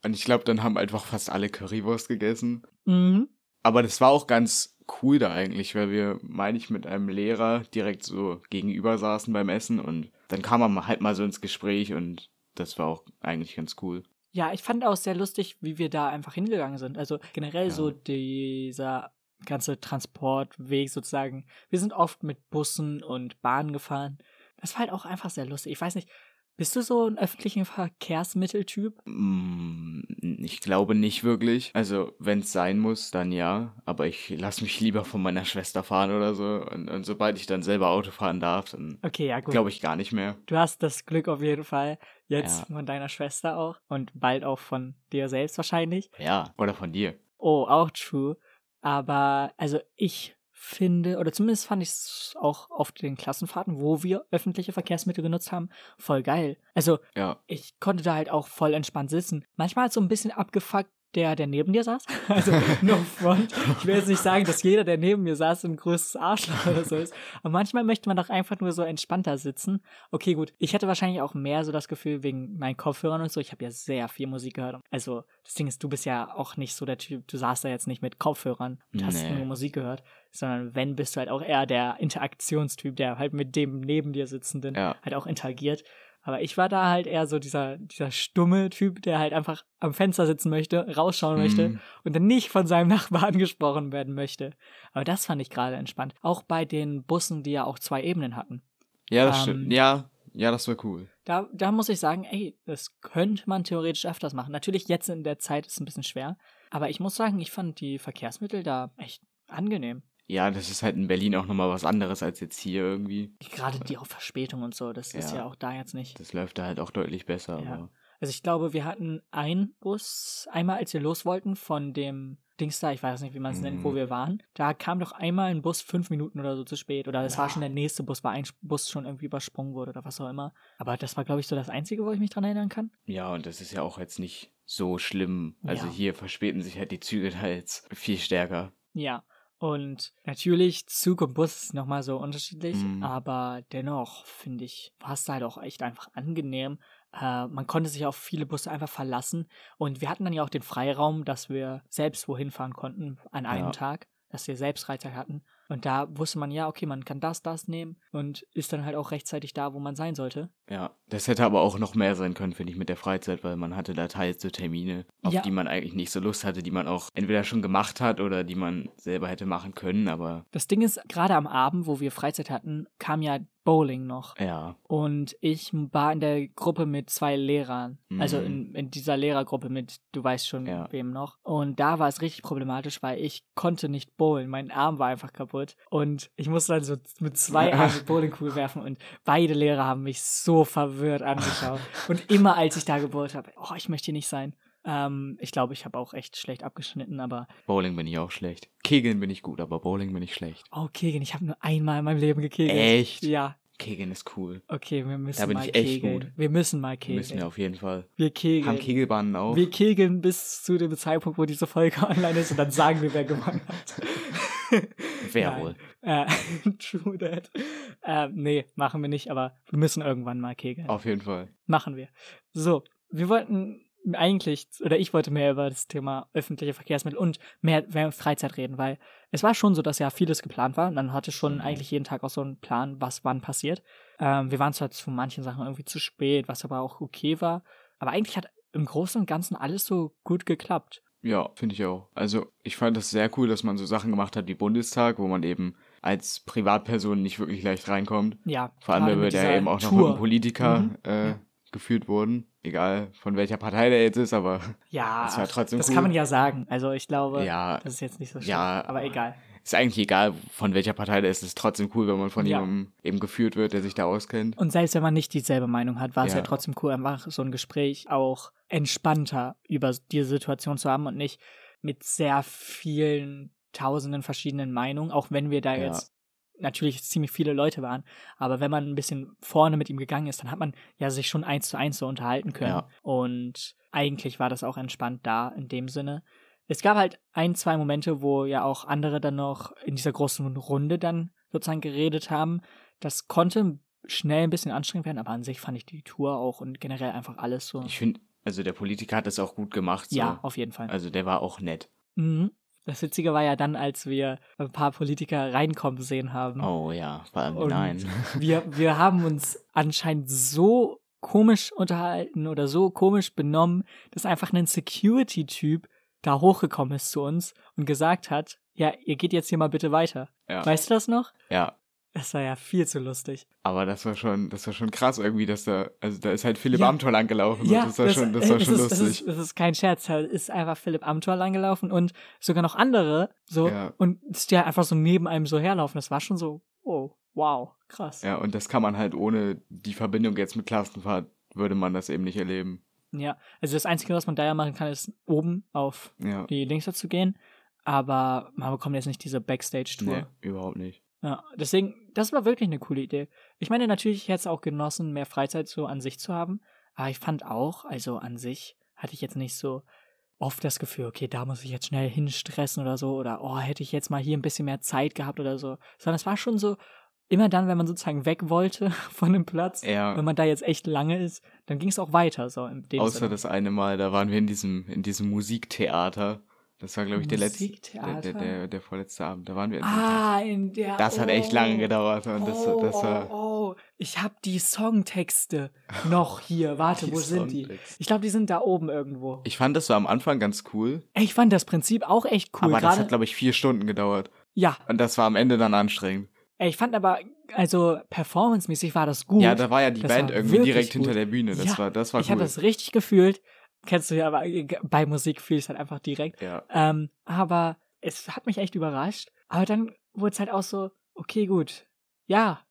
S2: Und ich glaube, dann haben einfach fast alle Currywurst gegessen.
S1: mhm.
S2: Aber das war auch ganz cool da eigentlich, weil wir, meine ich, mit einem Lehrer direkt so gegenüber saßen beim Essen und dann kam man halt mal so ins Gespräch und das war auch eigentlich ganz cool.
S1: ja, ich fand auch sehr lustig, wie wir da einfach hingegangen sind. Also generell
S2: Ja.
S1: so dieser ganze Transportweg sozusagen. Wir sind oft mit Bussen und Bahnen gefahren. Das war halt auch einfach sehr lustig. Ich weiß nicht, bist du so ein öffentlichen Verkehrsmitteltyp?
S2: Mm, Ich glaube nicht wirklich. Also, wenn es sein muss, dann ja. Aber ich lasse mich lieber von meiner Schwester fahren oder so. Und, und sobald ich dann selber Auto fahren darf, dann
S1: Okay, ja
S2: glaube ich gar nicht mehr.
S1: Du hast das Glück auf jeden Fall. Jetzt
S2: Ja.
S1: von deiner Schwester auch. Und bald auch von dir selbst wahrscheinlich.
S2: Ja, oder von dir.
S1: Oh, auch true. Aber, also ich finde, oder zumindest fand ich es auch auf den Klassenfahrten, wo wir öffentliche Verkehrsmittel genutzt haben, voll geil. Also
S2: Ja.
S1: ich konnte da halt auch voll entspannt sitzen. Manchmal so ein bisschen abgefuckt der, der neben dir saß. Also no front. Ich will jetzt nicht sagen, dass jeder, der neben mir saß, ein größtes Arschloch oder so ist. Aber manchmal möchte man doch einfach nur so entspannter sitzen. Okay, gut. Ich hätte wahrscheinlich auch mehr so das Gefühl wegen meinen Kopfhörern und so. Ich habe ja sehr viel Musik gehört. Also das Ding ist, du bist ja auch nicht so der Typ. Du saßt da jetzt nicht mit Kopfhörern und hast
S2: Nee.
S1: nur Musik gehört. Sondern wenn, bist du halt auch eher der Interaktionstyp, der halt mit dem neben dir sitzenden
S2: Ja.
S1: halt auch interagiert. Aber ich war da halt eher so dieser, dieser stumme Typ, der halt einfach am Fenster sitzen möchte, rausschauen möchte
S2: Mhm.
S1: und dann nicht von seinem Nachbar angesprochen werden möchte. Aber das fand ich gerade entspannt. Auch bei den Bussen, die ja auch zwei Ebenen hatten.
S2: Ja, das
S1: Ähm,
S2: stimmt. Ja, ja, das war cool.
S1: Da, da muss ich sagen, ey, das könnte man theoretisch öfters machen. Natürlich jetzt in der Zeit ist es ein bisschen schwer. Aber ich muss sagen, ich fand die Verkehrsmittel da echt angenehm.
S2: Ja, das ist halt in Berlin auch nochmal was anderes als jetzt hier irgendwie.
S1: Gerade die auf Verspätung und so, das ist
S2: Ja.
S1: ja auch da jetzt nicht.
S2: Das läuft da halt auch deutlich besser.
S1: Ja.
S2: Aber
S1: Also ich glaube, wir hatten einen Bus, einmal als wir los wollten von dem Dings da, ich weiß nicht, wie man es nennt, wo
S2: Mhm.
S1: wir waren. Da kam doch einmal ein Bus fünf Minuten oder so zu spät. Oder es war
S2: Ja.
S1: schon der nächste Bus, weil ein Bus schon irgendwie übersprungen wurde oder was auch immer. Aber das war, glaube ich, so das Einzige, wo ich mich dran erinnern kann.
S2: ja, und das ist ja auch jetzt nicht so schlimm. Also
S1: Ja.
S2: hier verspäten sich halt die Züge da jetzt viel stärker.
S1: Ja. Und natürlich, Zug und Bus ist nochmal so unterschiedlich,
S2: Mhm.
S1: aber dennoch, finde ich, war es halt auch echt einfach angenehm. Äh, man konnte sich auf viele Busse einfach verlassen. Und wir hatten dann ja auch den Freiraum, dass wir selbst wohin fahren konnten an einem
S2: Ja.
S1: Tag, dass wir selbst Freizeit hatten. Und da wusste man ja, okay, man kann das, das nehmen und ist dann halt auch rechtzeitig da, wo man sein sollte.
S2: Ja, das hätte aber auch noch mehr sein können, finde ich, mit der Freizeit, weil man hatte da teils so Termine, auf
S1: Ja.
S2: die man eigentlich nicht so Lust hatte, die man auch entweder schon gemacht hat oder die man selber hätte machen können, aber
S1: Das Ding ist, gerade am Abend, wo wir Freizeit hatten, kam ja Bowling noch.
S2: ja,
S1: Und ich war in der Gruppe mit zwei Lehrern. Also
S2: Mhm.
S1: in, in dieser Lehrergruppe mit, du weißt schon,
S2: Ja.
S1: wem noch. Und da war es richtig problematisch, weil ich konnte nicht bowlen. Mein Arm war einfach kaputt. Und ich musste dann so mit zwei Armen die Bowlingkugel werfen. Und beide Lehrer haben mich so verwirrt angeschaut. Und immer als ich da gebohrt habe, oh, ich möchte hier nicht sein. Ähm, ich glaube, ich habe auch echt schlecht abgeschnitten, aber
S2: Bowling bin ich auch schlecht. Kegeln bin ich gut, aber Bowling bin ich schlecht.
S1: oh, Kegen, ich habe nur einmal in meinem Leben gekegelt.
S2: Echt?
S1: Ja.
S2: Kegeln ist cool.
S1: Okay, wir müssen
S2: Da bin
S1: mal
S2: ich echt
S1: kegeln.
S2: gut.
S1: Wir müssen mal kegeln.
S2: Müssen wir auf jeden Fall.
S1: Wir kegeln.
S2: Haben Kegelbahnen auch?
S1: Wir kegeln bis zu dem Zeitpunkt, wo diese Folge online ist und dann sagen wir, wer gewonnen hat.
S2: Wer wohl?
S1: Äh, true that. Äh, nee, machen wir nicht, aber wir müssen irgendwann mal kegeln.
S2: Auf jeden Fall.
S1: Machen wir. So, wir wollten eigentlich, oder ich wollte mehr über das Thema öffentliche Verkehrsmittel und mehr, mehr Freizeit reden, weil es war schon so, dass ja vieles geplant war und man hatte schon
S2: Mhm.
S1: eigentlich jeden Tag auch so einen Plan, was wann passiert. Ähm, wir waren zwar zu manchen Sachen irgendwie zu spät, was aber auch okay war, aber eigentlich hat im Großen und Ganzen alles so gut geklappt.
S2: Ja, finde ich auch. Also ich fand das sehr cool, dass man so Sachen gemacht hat wie Bundestag, wo man eben als Privatperson nicht wirklich leicht reinkommt.
S1: Ja.
S2: Vor allem, weil wir da eben auch noch
S1: Tour.
S2: mit einem Politiker
S1: Mhm.
S2: äh,
S1: Ja.
S2: Geführt wurden. Egal von welcher Partei der jetzt ist, aber
S1: Ja,
S2: Das war trotzdem
S1: das
S2: cool.
S1: kann man ja sagen. Also ich glaube,
S2: ja,
S1: das ist jetzt nicht so schlimm,
S2: Ja.
S1: aber egal.
S2: ist eigentlich egal, von welcher Partei der ist. Es ist trotzdem cool, wenn man von
S1: Ja.
S2: jemandem eben geführt wird, der sich da auskennt.
S1: Und selbst wenn man nicht dieselbe Meinung hat, war es ja.
S2: Ja.
S1: trotzdem cool, einfach so ein Gespräch auch entspannter über diese Situation zu haben und nicht mit sehr vielen tausenden verschiedenen Meinungen, auch wenn wir da
S2: Ja.
S1: jetzt natürlich ziemlich viele Leute waren. Aber wenn man ein bisschen vorne mit ihm gegangen ist, dann hat man ja sich schon eins zu eins so unterhalten können.
S2: Ja.
S1: Und eigentlich war das auch entspannt da in dem Sinne. Es gab halt ein, zwei Momente, wo ja auch andere dann noch in dieser großen Runde dann sozusagen geredet haben. Das konnte schnell ein bisschen anstrengend werden, aber an sich fand ich die Tour auch und generell einfach alles so.
S2: Ich finde, also der Politiker hat das auch gut gemacht. So.
S1: ja, auf jeden Fall.
S2: Also der war auch nett.
S1: Mhm. Das Witzige war ja dann, als wir ein paar Politiker reinkommen sehen haben.
S2: Oh ja, vor allem nein.
S1: Wir, wir haben uns anscheinend so komisch unterhalten oder so komisch benommen, dass einfach ein Security-Typ da hochgekommen ist zu uns und gesagt hat, ja, ihr geht jetzt hier mal bitte weiter.
S2: Ja.
S1: Weißt du das noch?
S2: Ja.
S1: Das war ja viel zu lustig.
S2: Aber das war schon, das war schon krass irgendwie, dass da, also da ist halt Philipp
S1: Ja.
S2: Amthor lang gelaufen.
S1: Ja,
S2: das war schon, das war schon
S1: ist,
S2: lustig.
S1: Das ist, das ist kein Scherz. Da ist einfach Philipp Amthor langgelaufen und sogar noch andere so
S2: Ja.
S1: und die einfach so neben einem so herlaufen. Das war schon so, oh, wow, krass.
S2: Ja, und das kann man halt ohne die Verbindung jetzt mit Klassenfahrt, würde man das eben nicht erleben.
S1: Ja, also das Einzige, was man da ja machen kann, ist oben auf
S2: Ja.
S1: die Links dazu gehen. Aber man bekommt jetzt nicht diese Backstage-Tour.
S2: Nee, überhaupt nicht.
S1: Ja, deswegen, das war wirklich eine coole Idee. Ich meine, natürlich hätte es auch genossen, mehr Freizeit so an sich zu haben. Aber ich fand auch, also an sich hatte ich jetzt nicht so oft das Gefühl, okay, da muss ich jetzt schnell hinstressen oder so. Oder, oh, hätte ich jetzt mal hier ein bisschen mehr Zeit gehabt oder so. Sondern es war schon so, immer dann, wenn man sozusagen weg wollte von dem Platz,
S2: Ja.
S1: wenn man da jetzt echt lange ist, dann ging es auch weiter, so
S2: Außer
S1: Sinne.
S2: das eine Mal, da waren wir in diesem, in diesem Musiktheater. Das war, glaube ich, der letzte, der, der, der, der vorletzte Abend. Da waren wir in
S1: Ah, in der.
S2: Das hat echt
S1: oh.
S2: lange gedauert. Und das,
S1: oh,
S2: das war,
S1: oh, oh, ich habe die Songtexte noch hier. Warte, wo sind die? Ich glaube, die sind da oben irgendwo.
S2: ich fand das war am Anfang ganz cool,
S1: Ich fand das Prinzip auch echt cool.
S2: aber das hat, glaube ich, vier Stunden gedauert.
S1: ja,
S2: Und das war am Ende dann anstrengend.
S1: ich fand aber, also performancemäßig war das gut.
S2: Ja, da war ja die
S1: Das
S2: Band irgendwie direkt
S1: gut.
S2: hinter der Bühne. Das
S1: Ja,
S2: war, das war
S1: ich
S2: cool.
S1: habe das richtig gefühlt. Kennst du ja, aber äh, bei Musik fühle ich es halt einfach direkt.
S2: ja.
S1: Ähm, aber es hat mich echt überrascht. Aber dann wurde es halt auch so, okay, gut. Ja,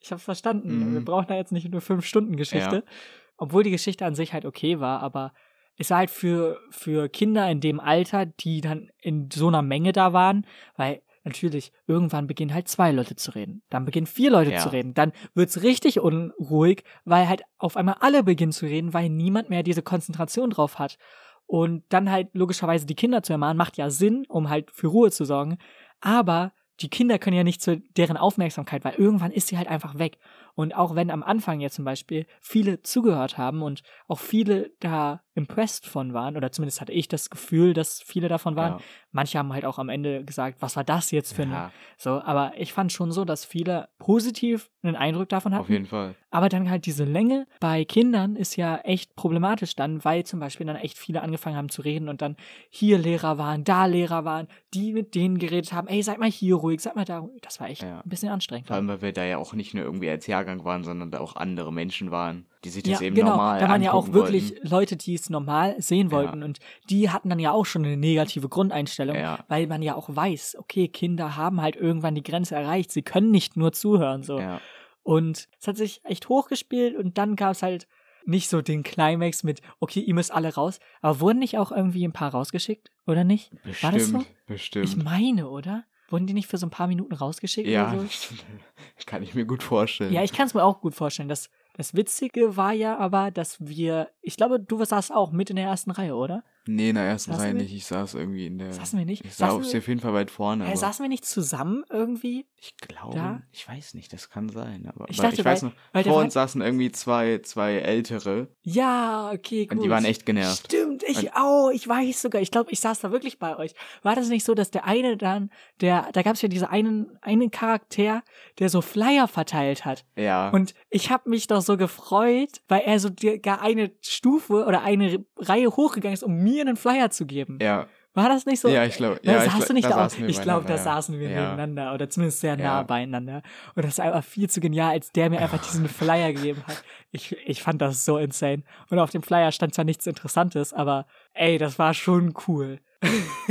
S1: ich habe verstanden.
S2: Mhm.
S1: Wir brauchen da jetzt nicht nur fünf Stunden Geschichte.
S2: Ja.
S1: Obwohl die Geschichte an sich halt okay war, aber es war halt für, für Kinder in dem Alter, die dann in so einer Menge da waren, weil natürlich irgendwann beginnen halt zwei Leute zu reden. Dann beginnen vier Leute
S2: Ja.
S1: zu reden. Dann wird's richtig unruhig, weil halt auf einmal alle beginnen zu reden, weil niemand mehr diese Konzentration drauf hat. Und dann halt logischerweise die Kinder zu ermahnen, macht ja Sinn, um halt für Ruhe zu sorgen. Aber die Kinder können ja nicht zu deren Aufmerksamkeit, weil irgendwann ist sie halt einfach weg. Und auch wenn am Anfang jetzt zum Beispiel viele zugehört haben und auch viele da impressed von waren, oder zumindest hatte ich das Gefühl, dass viele davon waren,
S2: Ja.
S1: manche haben halt auch am Ende gesagt, was war das jetzt für
S2: Ja.
S1: ein, so, aber ich fand schon so, dass viele positiv einen Eindruck davon hatten.
S2: Auf jeden Fall.
S1: Aber dann halt diese Länge bei Kindern ist ja echt problematisch dann, weil zum Beispiel dann echt viele angefangen haben zu reden und dann hier Lehrer waren, da Lehrer waren, die mit denen geredet haben, ey, seid mal hier ruhig, seid mal da ruhig. Das war echt
S2: Ja.
S1: ein bisschen anstrengend.
S2: Vor allem, weil wir da ja auch nicht nur irgendwie als Jahrgang waren, sondern da auch andere Menschen waren, die sich das
S1: ja,
S2: eben
S1: genau.
S2: normal
S1: da waren ja auch wirklich
S2: wollten.
S1: Leute, die es normal sehen wollten und die hatten dann ja auch schon eine negative Grundeinstellung,
S2: Ja.
S1: weil man ja auch weiß, okay, Kinder haben halt irgendwann die Grenze erreicht, sie können nicht nur zuhören so.
S2: Ja.
S1: Und es hat sich echt hochgespielt und dann gab es halt nicht so den Climax mit, okay, ihr müsst alle raus. Aber wurden nicht auch irgendwie ein paar rausgeschickt, oder nicht? War das so?
S2: Bestimmt, bestimmt.
S1: Ich meine, oder? Wurden die nicht für so ein paar Minuten rausgeschickt
S2: ja,
S1: oder so?
S2: kann ich mir gut vorstellen.
S1: Ja, ich kann es mir auch gut vorstellen. Das, das Witzige war ja aber, dass wir, ich glaube, du saßt auch mit in der ersten Reihe, oder?
S2: Nee, in der ersten Reihe nicht. Ich saß irgendwie in der.
S1: Saßen wir nicht?
S2: Ich saß
S1: Saßen
S2: auf jeden Fall weit vorne.
S1: Hä, saßen wir nicht zusammen irgendwie?
S2: ich glaube,
S1: da?
S2: ich weiß nicht, das kann sein. Aber
S1: Ich dachte,
S2: ich weiß
S1: weil-
S2: noch,
S1: weil
S2: vor uns saßen irgendwie zwei, zwei ältere
S1: Ja, okay, gut.
S2: und die waren echt genervt.
S1: Stimmt, ich
S2: Und-
S1: auch, ich weiß sogar, ich glaube, ich saß da wirklich bei euch. War das nicht so, dass der eine dann, der, da gab es ja diese einen, einen Charakter, der so Flyer verteilt hat.
S2: Ja.
S1: Und ich habe mich doch so gefreut, weil er so gar eine Stufe oder eine Reihe hochgegangen ist, um mir einen Flyer zu geben.
S2: ja.
S1: War das nicht so?
S2: Ja, ich glaube. Ja, ich
S1: saßt
S2: glaub-
S1: du nicht
S2: da wir
S1: Ich glaube, da
S2: ja.
S1: saßen wir
S2: Ja.
S1: nebeneinander oder zumindest sehr nah
S2: Ja.
S1: beieinander. Und das ist einfach viel zu genial, als der mir einfach diesen Flyer gegeben hat. Ich, ich fand das so insane. Und auf dem Flyer stand zwar nichts Interessantes, aber ey, das war schon cool.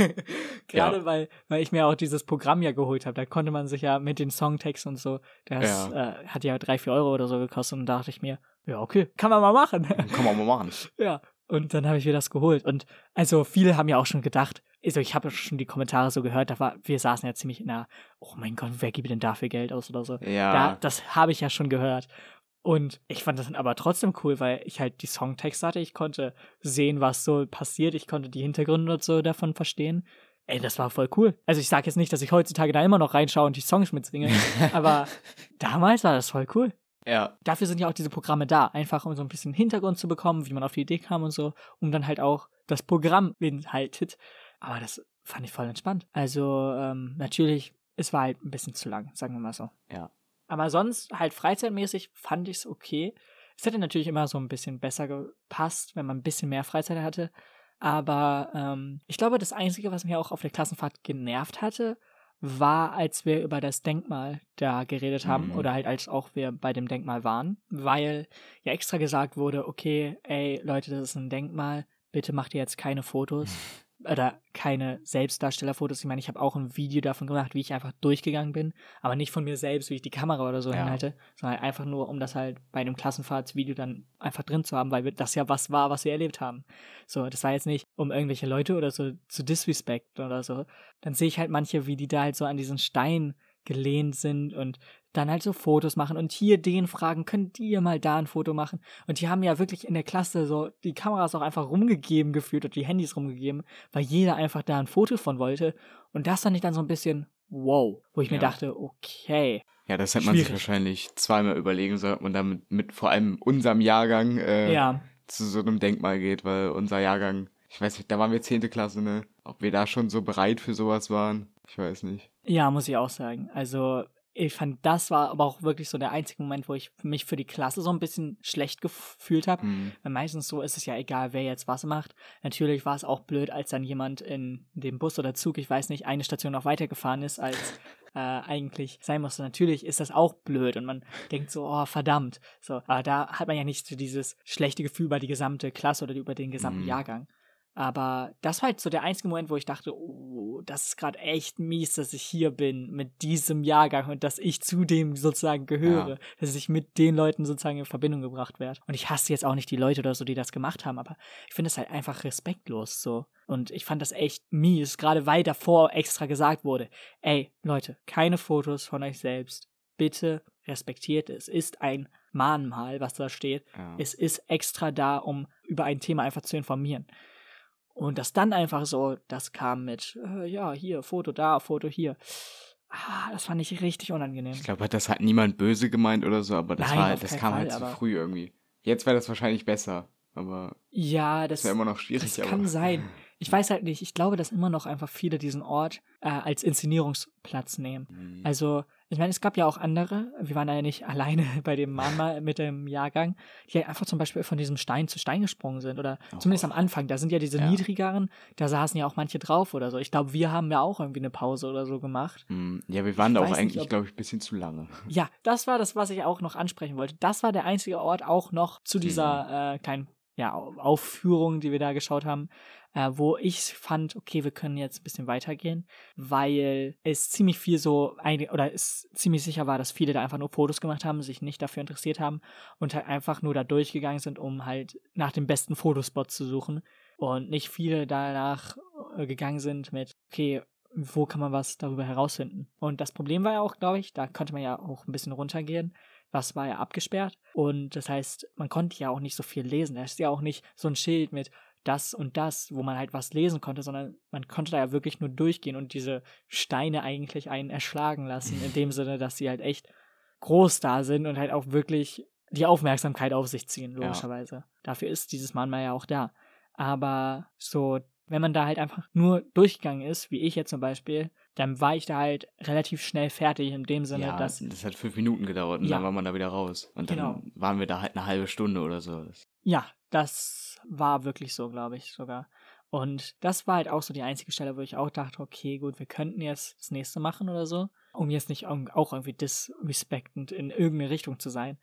S1: Gerade
S2: Ja.
S1: weil, weil ich mir auch dieses Programm ja geholt habe. Da konnte man sich ja mit den Songtexten und so, das äh, hat ja drei, vier Euro oder so gekostet. Und da dachte ich mir, ja, okay, kann man mal machen.
S2: Kann man mal machen.
S1: Ja, und dann habe ich mir das geholt. Und also viele haben ja auch schon gedacht, also ich habe schon die Kommentare so gehört, da war, wir saßen ja ziemlich in einer, oh mein Gott, wer gibt denn dafür Geld aus oder so.
S2: Ja.
S1: Da, das habe ich ja schon gehört. Und ich fand das dann aber trotzdem cool, weil ich halt die Songtexte hatte, ich konnte sehen, was so passiert, ich konnte die Hintergründe und so davon verstehen. Ey, das war voll cool. Also ich sage jetzt nicht, dass ich heutzutage da immer noch reinschaue und die Songs mitsinge, aber damals war das voll cool
S2: ja.
S1: dafür sind ja auch diese Programme da, einfach um so ein bisschen Hintergrund zu bekommen, wie man auf die Idee kam und so, um dann halt auch das Programm beinhaltet. Aber das fand ich voll entspannt. Also ähm, natürlich, es war halt ein bisschen zu lang, sagen wir mal so.
S2: Ja.
S1: Aber sonst halt freizeitmäßig fand ich es okay. Es hätte natürlich immer so ein bisschen besser gepasst, wenn man ein bisschen mehr Freizeit hatte. Aber ähm, ich glaube, das Einzige, was mir auch auf der Klassenfahrt genervt hatte, war, als wir über das Denkmal da geredet haben
S2: Mhm.
S1: oder halt als auch wir bei dem Denkmal waren, weil ja extra gesagt wurde, okay, ey Leute, das ist ein Denkmal, bitte macht ihr jetzt keine Fotos oder keine Selbstdarstellerfotos. Ich meine, ich habe auch ein Video davon gemacht, wie ich einfach durchgegangen bin, aber nicht von mir selbst, wie ich die Kamera oder so
S2: Ja.
S1: hinhalte, sondern einfach nur, um das halt bei einem Klassenfahrtsvideo dann einfach drin zu haben, weil das ja was war, was wir erlebt haben. So, das war jetzt nicht, um irgendwelche Leute oder so zu disrespecten oder so. Dann sehe ich halt manche, wie die da halt so an diesen Stein gelehnt sind und dann halt so Fotos machen und hier den fragen, könnt ihr mal da ein Foto machen? Und die haben ja wirklich in der Klasse so die Kameras auch einfach rumgegeben gefühlt und die Handys rumgegeben, weil jeder einfach da ein Foto von wollte. Und das fand ich dann so ein bisschen wow, wo ich mir
S2: Ja.
S1: dachte, okay,
S2: Ja, das hätte man sich wahrscheinlich zweimal überlegen sollen, man damit mit vor allem unserem Jahrgang äh,
S1: ja,
S2: zu so einem Denkmal geht, weil unser Jahrgang, ich weiß nicht, da waren wir 10. Klasse, ne? Ob wir da schon so bereit für sowas waren, ich weiß nicht.
S1: ja, muss ich auch sagen. Also ich fand, das war aber auch wirklich so der einzige Moment, wo ich mich für die Klasse so ein bisschen schlecht gefühlt habe.
S2: Hm.
S1: Weil meistens so ist es ja egal, wer jetzt was macht. Natürlich war es auch blöd, als dann jemand in dem Bus oder Zug, ich weiß nicht, eine Station noch weitergefahren ist, als äh, eigentlich sein musste. Natürlich ist das auch blöd und man denkt so, oh, verdammt. So, aber da hat man ja nicht so dieses schlechte Gefühl über die gesamte Klasse oder über den gesamten
S2: Mhm.
S1: Jahrgang. Aber das war halt so der einzige Moment, wo ich dachte, oh, das ist gerade echt mies, dass ich hier bin mit diesem Jahrgang und dass ich zu dem sozusagen gehöre,
S2: Ja.
S1: dass ich mit den Leuten sozusagen in Verbindung gebracht werde. Und ich hasse jetzt auch nicht die Leute oder so, die das gemacht haben, aber ich finde es halt einfach respektlos so. Und ich fand das echt mies, gerade weil davor extra gesagt wurde, ey, Leute, keine Fotos von euch selbst. Bitte respektiert es. Es ist ein Mahnmal, was da steht.
S2: Ja.
S1: Es ist extra da, um über ein Thema einfach zu informieren. Und das dann einfach so, das kam mit, äh, ja, hier, Foto da, Foto hier. ah, das fand ich richtig unangenehm.
S2: Ich glaube, das hat niemand böse gemeint oder so, aber das,
S1: Nein,
S2: war, das kam
S1: Fall,
S2: halt zu früh irgendwie. Jetzt wäre das wahrscheinlich besser, aber
S1: Ja,
S2: das wäre immer noch schwierig.
S1: das
S2: aber.
S1: kann sein. Ich weiß halt nicht. Ich glaube, dass immer noch einfach viele diesen Ort äh, als Inszenierungsplatz nehmen.
S2: Hm.
S1: Also, ich meine, es gab ja auch andere, wir waren da ja nicht alleine bei dem Mahnmal mit dem Jahrgang, die halt einfach zum Beispiel von diesem Stein zu Stein gesprungen sind oder
S2: Oh.
S1: zumindest am Anfang, da sind ja diese
S2: Ja.
S1: niedrigeren, da saßen ja auch manche drauf oder so. Ich glaube, wir haben ja auch irgendwie eine Pause oder so gemacht.
S2: Hm, Ja, wir waren da
S1: weiß
S2: auch eigentlich,
S1: ob-
S2: glaube ich, ein bisschen zu lange.
S1: Ja, das war das, was ich auch noch ansprechen wollte. Das war der einzige Ort auch noch zu dieser äh, kleinen ja, Au- Aufführung, die wir da geschaut haben, äh, wo ich fand, okay, wir können jetzt ein bisschen weitergehen, weil es ziemlich viel so, oder es ziemlich sicher war, dass viele da einfach nur Fotos gemacht haben, sich nicht dafür interessiert haben und halt einfach nur da durchgegangen sind, um halt nach dem besten Fotospot zu suchen und nicht viele danach äh, gegangen sind mit, okay, wo kann man was darüber herausfinden? Und das Problem war ja auch, glaube ich, da konnte man ja auch ein bisschen runtergehen. Was war ja abgesperrt. Und das heißt, man konnte ja auch nicht so viel lesen. Da ist ja auch nicht so ein Schild mit das und das, wo man halt was lesen konnte, sondern man konnte da ja wirklich nur durchgehen und diese Steine eigentlich einen erschlagen lassen, in dem Sinne, dass sie halt echt groß da sind und halt auch wirklich die Aufmerksamkeit auf sich ziehen,
S2: Ja.
S1: logischerweise. Dafür ist dieses Mahnmal ja auch da. Aber so, wenn man da halt einfach nur durchgegangen ist, wie ich jetzt zum Beispiel, dann war ich da halt relativ schnell fertig, in dem Sinne,
S2: ja,
S1: dass
S2: das hat fünf Minuten gedauert und
S1: Ja.
S2: dann war man da wieder raus. Und dann
S1: Genau.
S2: waren wir da halt eine halbe Stunde oder so.
S1: Ja, das war wirklich so, glaube ich sogar. Und das war halt auch so die einzige Stelle, wo ich auch dachte, okay, gut, wir könnten jetzt das nächste machen oder so, um jetzt nicht au- auch irgendwie disrespektend in irgendeine Richtung zu sein.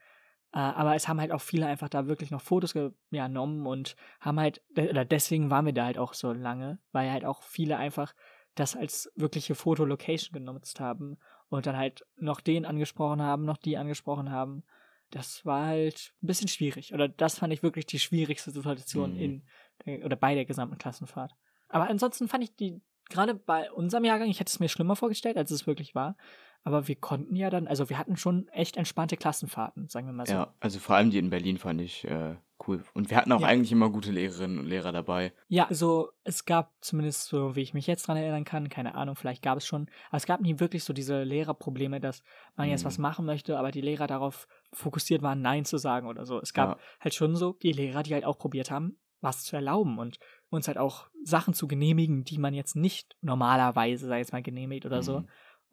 S1: Äh, aber es haben halt auch viele einfach da wirklich noch Fotos genommen und haben halt, de- oder deswegen waren wir da halt auch so lange, weil halt auch viele einfach das als wirkliche Fotolocation genutzt haben und dann halt noch den angesprochen haben, noch die angesprochen haben. Das war halt ein bisschen schwierig. Oder das fand ich wirklich die schwierigste Situation
S2: Mhm.
S1: in der- oder bei der gesamten Klassenfahrt. Aber ansonsten fand ich die, gerade bei unserem Jahrgang, ich hätte es mir schlimmer vorgestellt, als es wirklich war. Aber wir konnten ja dann, also wir hatten schon echt entspannte Klassenfahrten, sagen wir mal so.
S2: ja, also vor allem die in Berlin fand ich äh, cool. Und wir hatten auch
S1: Ja.
S2: eigentlich immer gute Lehrerinnen und Lehrer dabei.
S1: Ja, also es gab zumindest so, wie ich mich jetzt dran erinnern kann, keine Ahnung, vielleicht gab es schon, aber es gab nie wirklich so diese Lehrerprobleme, dass man jetzt
S2: Mhm.
S1: was machen möchte, aber die Lehrer darauf fokussiert waren, Nein zu sagen oder so. Es gab
S2: Ja.
S1: halt schon so die Lehrer, die halt auch probiert haben, was zu erlauben und uns halt auch Sachen zu genehmigen, die man jetzt nicht normalerweise, sag ich jetzt mal, genehmigt oder so.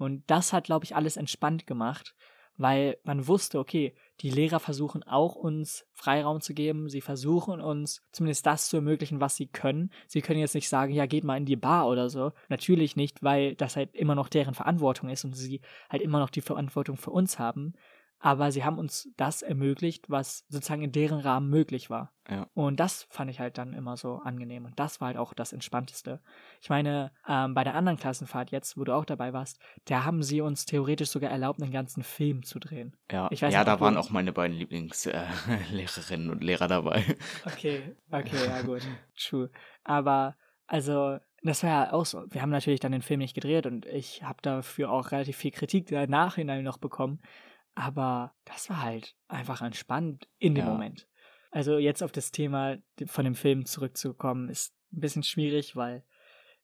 S1: Und das hat, glaube ich, alles entspannt gemacht, weil man wusste, okay, die Lehrer versuchen auch uns Freiraum zu geben. Sie versuchen uns zumindest das zu ermöglichen, was sie können. Sie können jetzt nicht sagen, ja, geht mal in die Bar oder so. Natürlich nicht, weil das halt immer noch deren Verantwortung ist und sie halt immer noch die Verantwortung für uns haben. Aber sie haben uns das ermöglicht, was sozusagen in deren Rahmen möglich war.
S2: Ja.
S1: Und das fand ich halt dann immer so angenehm. Und das war halt auch das Entspannteste. Ich meine, ähm, bei der anderen Klassenfahrt jetzt, wo du auch dabei warst, da haben sie uns theoretisch sogar erlaubt, einen ganzen Film zu drehen.
S2: Ja, ja
S1: nicht,
S2: da waren auch meine beiden Lieblingslehrerinnen äh, und Lehrer dabei.
S1: Okay, okay, ja gut. True. Aber, also, das war ja auch so. Wir haben natürlich dann den Film nicht gedreht und ich habe dafür auch relativ viel Kritik im Nachhinein noch bekommen. Aber das war halt einfach entspannt in dem
S2: Ja.
S1: Moment. Also jetzt auf das Thema von dem Film zurückzukommen, ist ein bisschen schwierig, weil